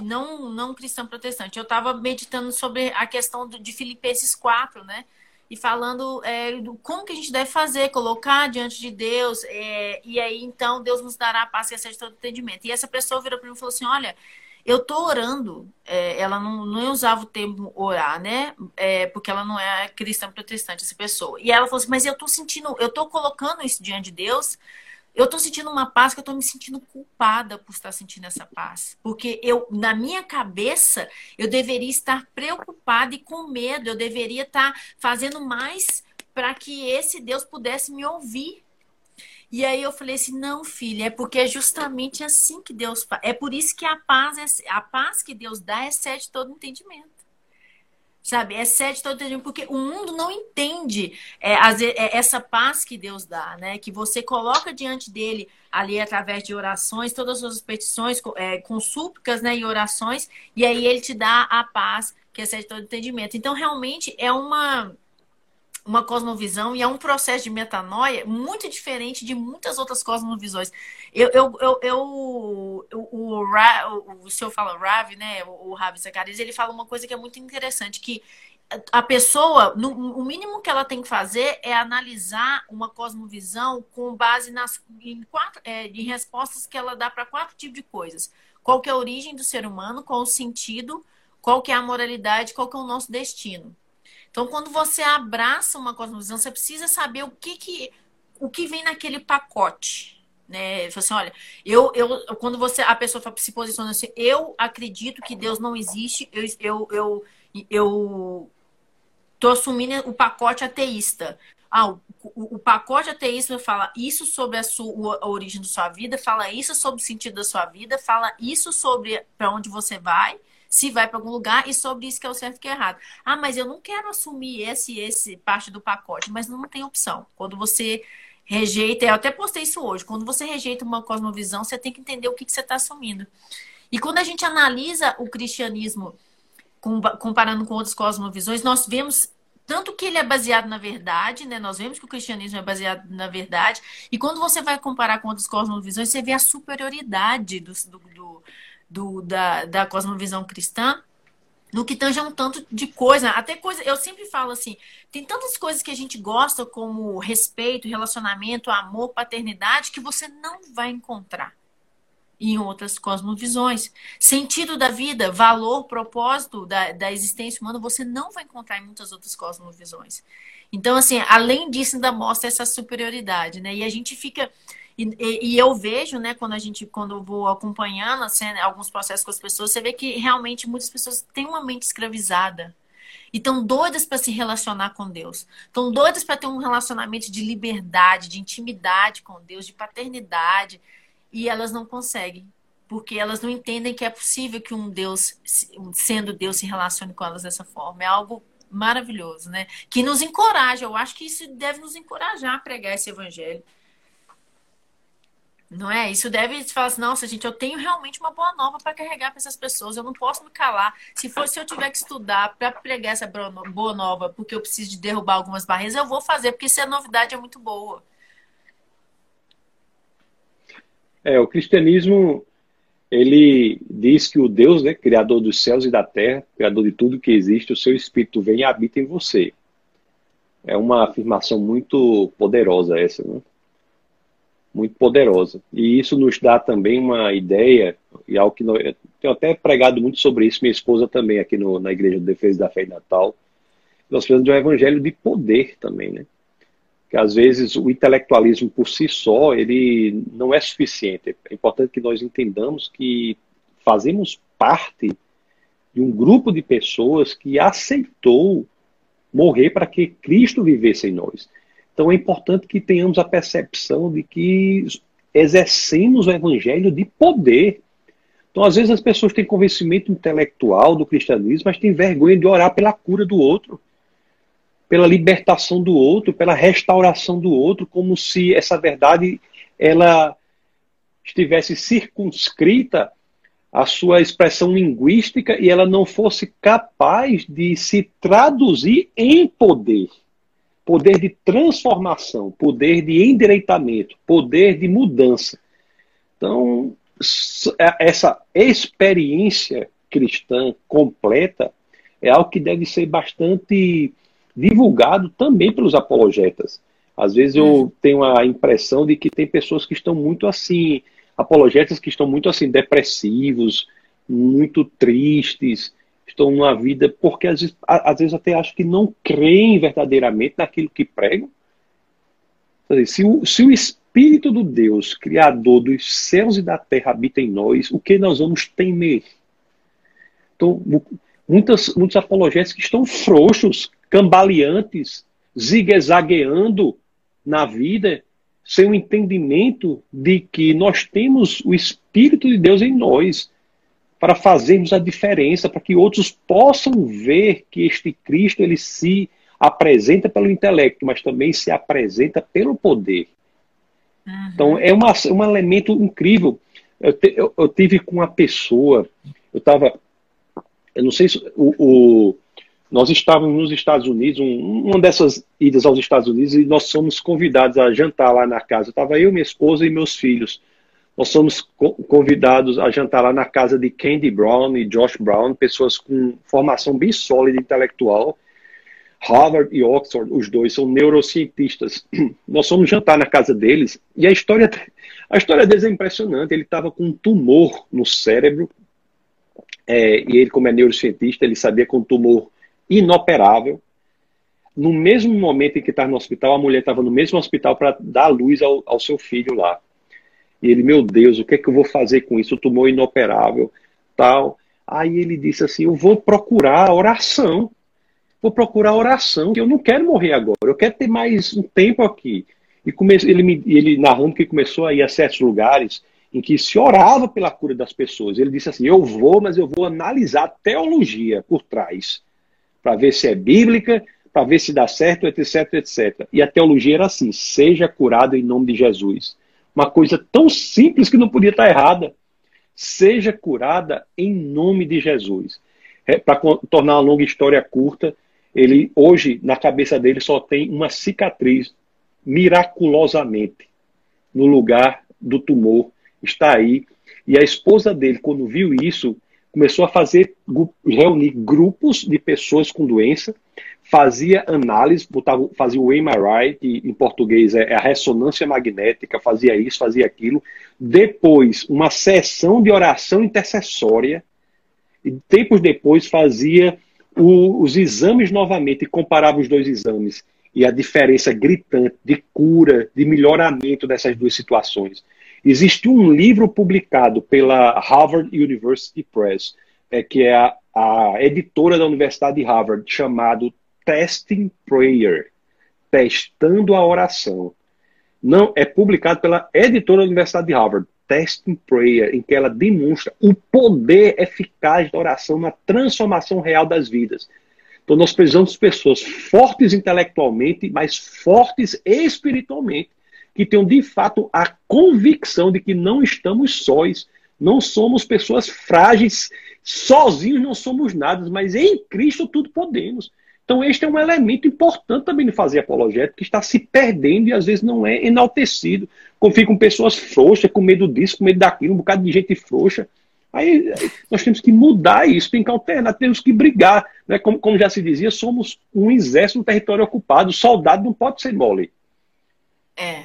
não não cristão protestante eu estava meditando sobre a questão do, de Filipenses 4 né e falando é, do como que a gente deve fazer colocar diante de Deus é, e aí então Deus nos dará a paz que excede todo entendimento e essa pessoa virou para mim e falou assim olha eu tô orando, é, ela não, não usava o termo orar, né? É, porque ela não é cristã protestante, essa pessoa. E ela falou assim, mas eu tô sentindo, eu tô colocando isso diante de Deus, eu tô sentindo uma paz que eu tô me sentindo culpada por estar sentindo essa paz. Porque eu, na minha cabeça, eu deveria estar preocupada e com medo, eu deveria estar fazendo mais para que esse Deus pudesse me ouvir. E aí eu falei assim, não, filha, é porque é justamente assim que Deus faz. É por isso que a paz, é, a paz que Deus dá excede todo entendimento. Sabe? Excede todo entendimento, porque o mundo não entende é, é, essa paz que Deus dá, né? Que você coloca diante dele ali através de orações, todas as suas petições, é, com súplicas né, e orações, e aí ele te dá a paz que excede todo entendimento. Então, realmente, é uma uma cosmovisão e é um processo de metanoia muito diferente de muitas outras cosmovisões. Eu, eu, eu, eu o, o, o, o senhor fala Rav, né? O, o Rav Zacarias, ele fala uma coisa que é muito interessante, que a pessoa, no, o mínimo que ela tem que fazer é analisar uma cosmovisão com base nas, em, quatro, é, em respostas que ela dá para quatro tipos de coisas. Qual que é a origem do ser humano, qual o sentido, qual que é a moralidade, qual que é o nosso destino. Então, quando você abraça uma cosmovisão, você precisa saber o que, que, o que vem naquele pacote. Né? Assim, olha, eu, eu, quando você a pessoa se posiciona assim, eu acredito que Deus não existe, eu, eu, eu, eu tô assumindo o pacote ateísta. Ah, o, o, o, pacote ateísta fala isso sobre a, sua, a origem da sua vida, fala isso sobre o sentido da sua vida, fala isso sobre para onde você vai, se vai para algum lugar e sobre isso que é o certo e que é errado. Ah, mas eu não quero assumir esse esse parte do pacote, mas não tem opção. Quando você rejeita, eu até postei isso hoje, quando você rejeita uma cosmovisão, você tem que entender o que, que você está assumindo. E quando a gente analisa o cristianismo comparando com outras cosmovisões, nós vemos tanto que ele é baseado na verdade, né? Nós vemos que o cristianismo é baseado na verdade. E quando você vai comparar com outras cosmovisões, você vê a superioridade do, do, do do, da, da cosmovisão cristã, no que tange um tanto de coisa, até coisa, eu sempre falo assim, tem tantas coisas que a gente gosta como respeito, relacionamento, amor, paternidade, que você não vai encontrar em outras cosmovisões. Sentido da vida, valor, propósito da, da existência humana, você não vai encontrar em muitas outras cosmovisões. Então, assim, além disso, ainda mostra essa superioridade, né? E a gente fica e, e, eu vejo, né, quando a gente, quando eu vou acompanhando assim, alguns processos com as pessoas, você vê que realmente muitas pessoas têm uma mente escravizada. E estão doidas para se relacionar com Deus. Estão doidas para ter um relacionamento de liberdade, de intimidade com Deus, de paternidade. E elas não conseguem. Porque elas não entendem que é possível que um Deus, sendo Deus, se relacione com elas dessa forma. É algo maravilhoso, né? Que nos encoraja. Eu acho que isso deve nos encorajar a pregar esse evangelho. Não é? Isso deve falar assim, nossa, gente, eu tenho realmente uma boa nova para carregar para essas pessoas, eu não posso me calar. Se for se eu tiver que estudar para pregar essa boa nova, porque eu preciso de derrubar algumas barreiras, eu vou fazer, porque se a novidade é muito boa. É, o cristianismo ele diz que o Deus, né, criador dos céus e da terra, criador de tudo que existe, o seu espírito vem e habita em você. É uma afirmação muito poderosa essa, né? Muito poderosa. E isso nos dá também uma ideia, e algo que nós, eu tenho até pregado muito sobre isso, minha esposa também, aqui no, na Igreja de Defesa da Fé e Natal. Nós precisamos de um evangelho de poder também, né? Que às vezes o intelectualismo por si só, ele não é suficiente. É importante que nós entendamos que fazemos parte de um grupo de pessoas que aceitou morrer para que Cristo vivesse em nós. Então é importante que tenhamos a percepção de que exercemos o evangelho de poder. Então, às vezes, as pessoas têm convencimento intelectual do cristianismo, mas têm vergonha de orar pela cura do outro, pela libertação do outro, pela restauração do outro, como se essa verdade ela estivesse circunscrita à sua expressão linguística e ela não fosse capaz de se traduzir em poder. Poder de transformação, poder de endireitamento, poder de mudança. Então, é, essa experiência cristã completa é algo que deve ser bastante divulgado também pelos apologetas. Às vezes eu tenho a impressão de que tem pessoas que estão muito assim, apologetas que estão muito assim depressivos, muito tristes, estão numa vida porque às vezes, às vezes até acho que não creem verdadeiramente naquilo que pregam. Se o, se o Espírito do Deus, Criador dos céus e da terra, habita em nós, o que nós vamos temer? Então, muitas, muitos apologetas que estão frouxos, cambaleantes, zigue-zagueando na vida, sem o entendimento de que nós temos o Espírito de Deus em nós para fazermos a diferença, para que outros possam ver que este Cristo ele se apresenta pelo intelecto, mas também se apresenta pelo poder. Uhum. Então é uma, um elemento incrível. Eu, te, eu, eu tive com uma pessoa, eu estava, eu não sei se o, o, nós estávamos nos Estados Unidos, um, uma dessas idas aos Estados Unidos, e nós somos convidados a jantar lá na casa. Estava eu, minha esposa e meus filhos. Nós somos convidados a jantar lá na casa de Candy Brown e Josh Brown, pessoas com formação bem sólida intelectual. Harvard e Oxford, os dois são neurocientistas. Nós fomos jantar na casa deles e a história, a história deles é impressionante. Ele estava com um tumor no cérebro é, e ele, como é neurocientista, ele sabia que um tumor inoperável. No mesmo momento em que estava no hospital, a mulher estava no mesmo hospital para dar luz ao, ao seu filho lá. E ele, meu Deus, o que é que eu vou fazer com isso? O tumor inoperável, tal. Aí ele disse assim: eu vou procurar oração. Vou procurar oração, que eu não quero morrer agora, eu quero ter mais um tempo aqui. E comece, ele, me, ele narrando que começou a ir a certos lugares em que se orava pela cura das pessoas. Ele disse assim: Eu vou, mas eu vou analisar a teologia por trás, para ver se é bíblica, para ver se dá certo, etc, etc. E a teologia era assim: seja curado em nome de Jesus. Uma coisa tão simples que não podia estar errada. Seja curada em nome de Jesus. É, Para tornar uma longa história curta, ele hoje na cabeça dele só tem uma cicatriz miraculosamente no lugar do tumor está aí e a esposa dele quando viu isso começou a fazer reunir grupos de pessoas com doença fazia análise, botava, fazia o MRI, que em português é, é a ressonância magnética, fazia isso, fazia aquilo. Depois, uma sessão de oração intercessória, e tempos depois fazia o, os exames novamente comparava os dois exames. E a diferença gritante de cura, de melhoramento dessas duas situações. Existe um livro publicado pela Harvard University Press, é, que é a, a editora da Universidade de Harvard, chamado Testing Prayer, testando a oração. Não é publicado pela editora da Universidade de Harvard, Testing Prayer, em que ela demonstra o poder eficaz da oração na transformação real das vidas. Então nós precisamos de pessoas fortes intelectualmente, mas fortes espiritualmente, que tenham de fato a convicção de que não estamos sós, não somos pessoas frágeis, sozinhos não somos nada, mas em Cristo tudo podemos. Então, este é um elemento importante também de fazer apologética, que está se perdendo e às vezes não é enaltecido. Como ficam pessoas frouxas, com medo disso, com medo daquilo, um bocado de gente frouxa. Aí nós temos que mudar isso, tem que alternar, temos que brigar. Né? Como, como já se dizia, somos um exército no território ocupado, soldado não pode ser mole. É,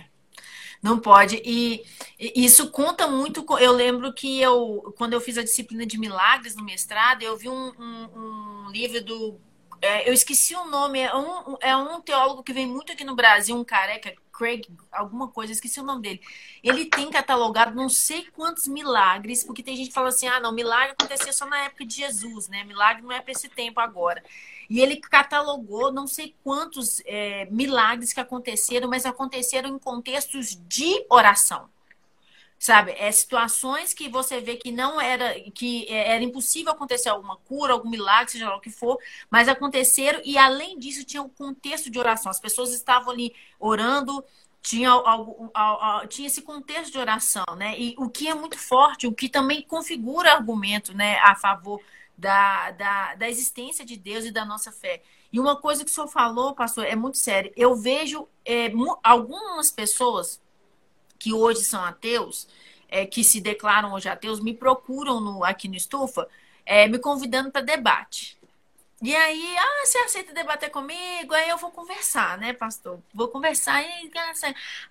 não pode. E isso conta muito. Eu lembro que eu, quando eu fiz a disciplina de milagres no mestrado, eu vi um, um, um livro do é, eu esqueci o nome, é um, é um teólogo que vem muito aqui no Brasil, um careca, Craig, alguma coisa, esqueci o nome dele. Ele tem catalogado não sei quantos milagres, porque tem gente que fala assim: ah, não, milagre acontecia só na época de Jesus, né? Milagre não é para esse tempo agora. E ele catalogou não sei quantos é, milagres que aconteceram, mas aconteceram em contextos de oração sabe? É situações que você vê que não era, que é, era impossível acontecer alguma cura, algum milagre, seja lá o que for, mas aconteceram e além disso tinha um contexto de oração. As pessoas estavam ali orando, tinha, algo, tinha esse contexto de oração, né? E o que é muito forte, o que também configura argumento, né, a favor da, da, da existência de Deus e da nossa fé. E uma coisa que o senhor falou, pastor, é muito sério. Eu vejo é, algumas pessoas que hoje são ateus, é, que se declaram hoje ateus, me procuram no, aqui no Estufa, é, me convidando para debate. E aí, ah, você aceita debater comigo? Aí eu vou conversar, né, pastor? Vou conversar. E,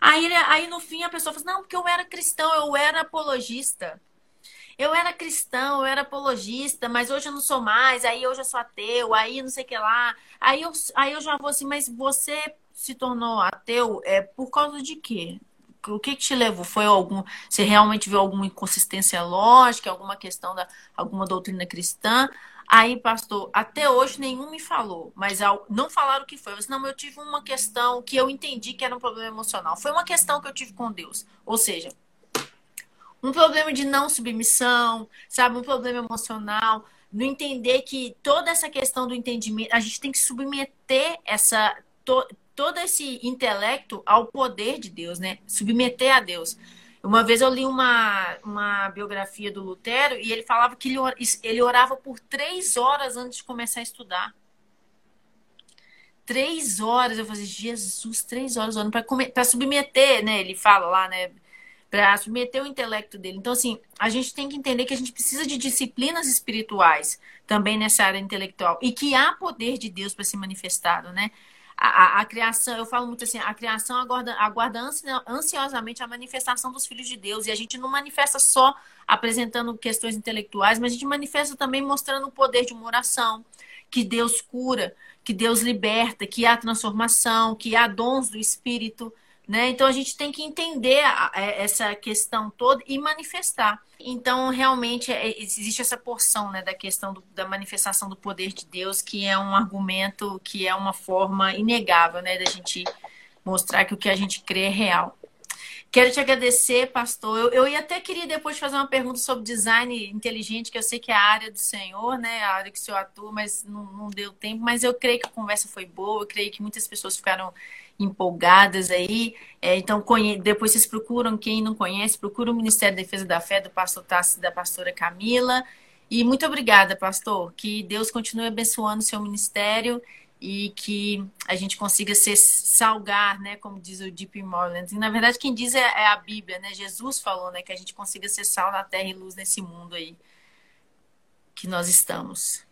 aí, aí no fim a pessoa fala, assim, não, porque eu era cristão, eu era apologista. Eu era cristão, eu era apologista, mas hoje eu não sou mais, aí hoje eu sou ateu, aí não sei o que lá. Aí eu, aí eu já vou assim, mas você se tornou ateu é, por causa de quê? O que, que te levou? Foi algum. Você realmente viu alguma inconsistência lógica, alguma questão da alguma doutrina cristã? Aí, pastor, até hoje nenhum me falou, mas não falaram o que foi. Eu disse, não, eu tive uma questão que eu entendi que era um problema emocional. Foi uma questão que eu tive com Deus. Ou seja, um problema de não submissão, sabe? Um problema emocional. No entender que toda essa questão do entendimento, a gente tem que submeter essa, to, todo esse intelecto ao poder de Deus, né? Submeter a Deus. Uma vez eu li uma, uma biografia do Lutero e ele falava que ele, ele orava por três horas antes de começar a estudar. Três horas, eu falei, Jesus, três horas orando para submeter, né? Ele fala lá, né? Para submeter o intelecto dele. Então, assim, a gente tem que entender que a gente precisa de disciplinas espirituais também nessa área intelectual e que há poder de Deus para ser manifestado, né? A, a, criação, eu falo muito assim, a criação aguarda, aguarda ansiosamente a manifestação dos filhos de Deus. E a gente não manifesta só apresentando questões intelectuais, mas a gente manifesta também mostrando o poder de uma oração, que Deus cura, que Deus liberta, que há transformação, que há dons do Espírito. Né? Então a gente tem que entender é, essa questão toda e manifestar. Então, realmente, é, existe essa porção né, da questão do, da manifestação do poder de Deus, que é um argumento, que é uma forma inegável né, da gente mostrar que o que a gente crê é real. Quero te agradecer, pastor. Eu, eu ia até queria depois fazer uma pergunta sobre design inteligente, que eu sei que é a área do senhor, né? A área que o senhor atua, mas não, não deu tempo. Mas eu creio que a conversa foi boa, eu creio que muitas pessoas ficaram empolgadas aí. É, então, depois vocês procuram, quem não conhece, procura o Ministério da Defesa da Fé, do pastor Tassi e da pastora Camila. E muito obrigada, pastor. Que Deus continue abençoando o seu ministério e que a gente consiga ser salgar, né, como diz o Deep Morland. E na verdade quem diz é, é, a Bíblia, né? Jesus falou, né, que a gente consiga ser sal na terra e luz nesse mundo aí que nós estamos.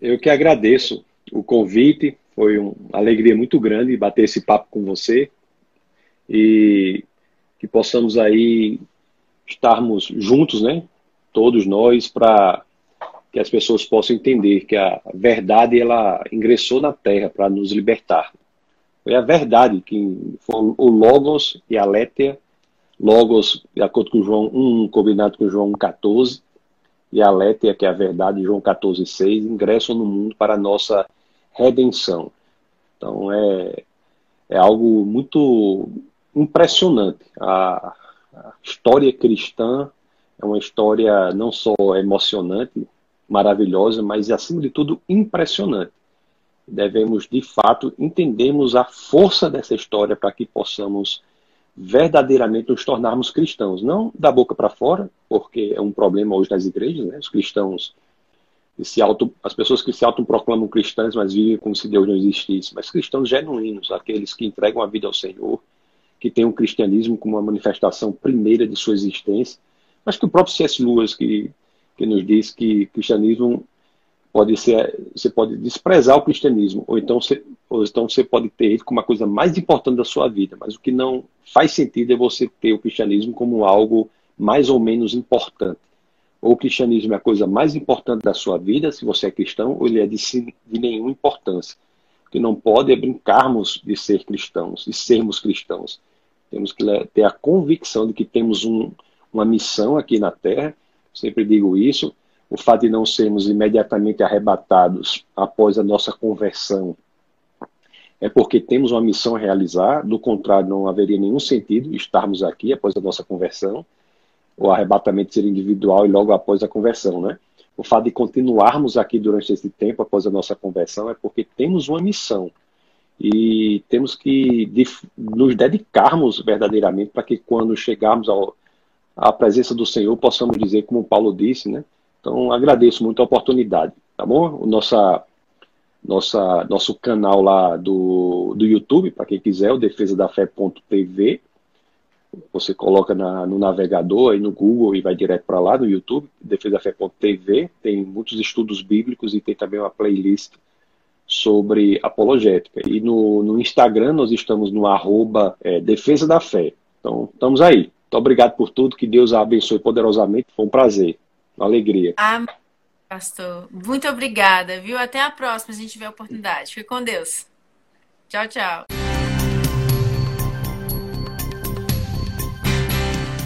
Eu que agradeço o convite. Foi uma alegria muito grande bater esse papo com você e que possamos aí estarmos juntos, né? Todos nós para que as pessoas possam entender que a verdade ela ingressou na Terra para nos libertar. Foi a verdade que foi o Logos e a Létia, Logos, de acordo com João 1, combinado com João 1,14, e a Létia, que é a verdade, João 14,6, ingressam no mundo para a nossa redenção. Então é, é algo muito impressionante. A, a história cristã é uma história não só emocionante, maravilhosa, mas acima de tudo impressionante. Devemos de fato entendermos a força dessa história para que possamos verdadeiramente nos tornarmos cristãos, não da boca para fora, porque é um problema hoje nas igrejas, né? Os cristãos se auto, as pessoas que se autoproclamam cristãs, mas vivem como se Deus não existisse, mas cristãos genuínos, aqueles que entregam a vida ao Senhor, que têm o cristianismo como uma manifestação primeira de sua existência, mas que o próprio C.S. Lewis, que, que nos diz que cristianismo pode ser, você pode desprezar o cristianismo, ou então você, ou então você pode ter ele como uma coisa mais importante da sua vida, mas o que não faz sentido é você ter o cristianismo como algo mais ou menos importante ou o cristianismo é a coisa mais importante da sua vida, se você é cristão, ou ele é de, de nenhuma importância. O que não pode é brincarmos de ser cristãos, de sermos cristãos. Temos que ter a convicção de que temos um, uma missão aqui na Terra, sempre digo isso. O fato de não sermos imediatamente arrebatados após a nossa conversão é porque temos uma missão a realizar, do contrário, não haveria nenhum sentido estarmos aqui após a nossa conversão o arrebatamento ser individual e logo após a conversão, né? O fato de continuarmos aqui durante esse tempo após a nossa conversão é porque temos uma missão e temos que nos dedicarmos verdadeiramente para que quando chegarmos ao, à presença do Senhor possamos dizer, como Paulo disse, né? Então, agradeço muito a oportunidade, tá bom? O nossa, nossa, nosso canal lá do, do YouTube, para quem quiser, o defesadafé.tv. Você coloca na, no navegador aí no Google e vai direto para lá no YouTube, defesadafé.tv. Tem muitos estudos bíblicos e tem também uma playlist sobre apologética. E no, no Instagram nós estamos no arroba é, Defesa da Fé. Então, estamos aí. Muito obrigado por tudo, que Deus a abençoe poderosamente. Foi um prazer, uma alegria. Amém, pastor. Muito obrigada, viu? Até a próxima, se a gente tiver a oportunidade. Fique com Deus. Tchau, tchau.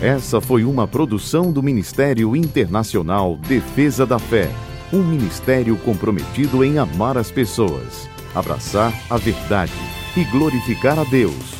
Essa foi uma produção do Ministério Internacional Defesa da Fé um ministério comprometido em amar as pessoas, abraçar a verdade e glorificar a Deus.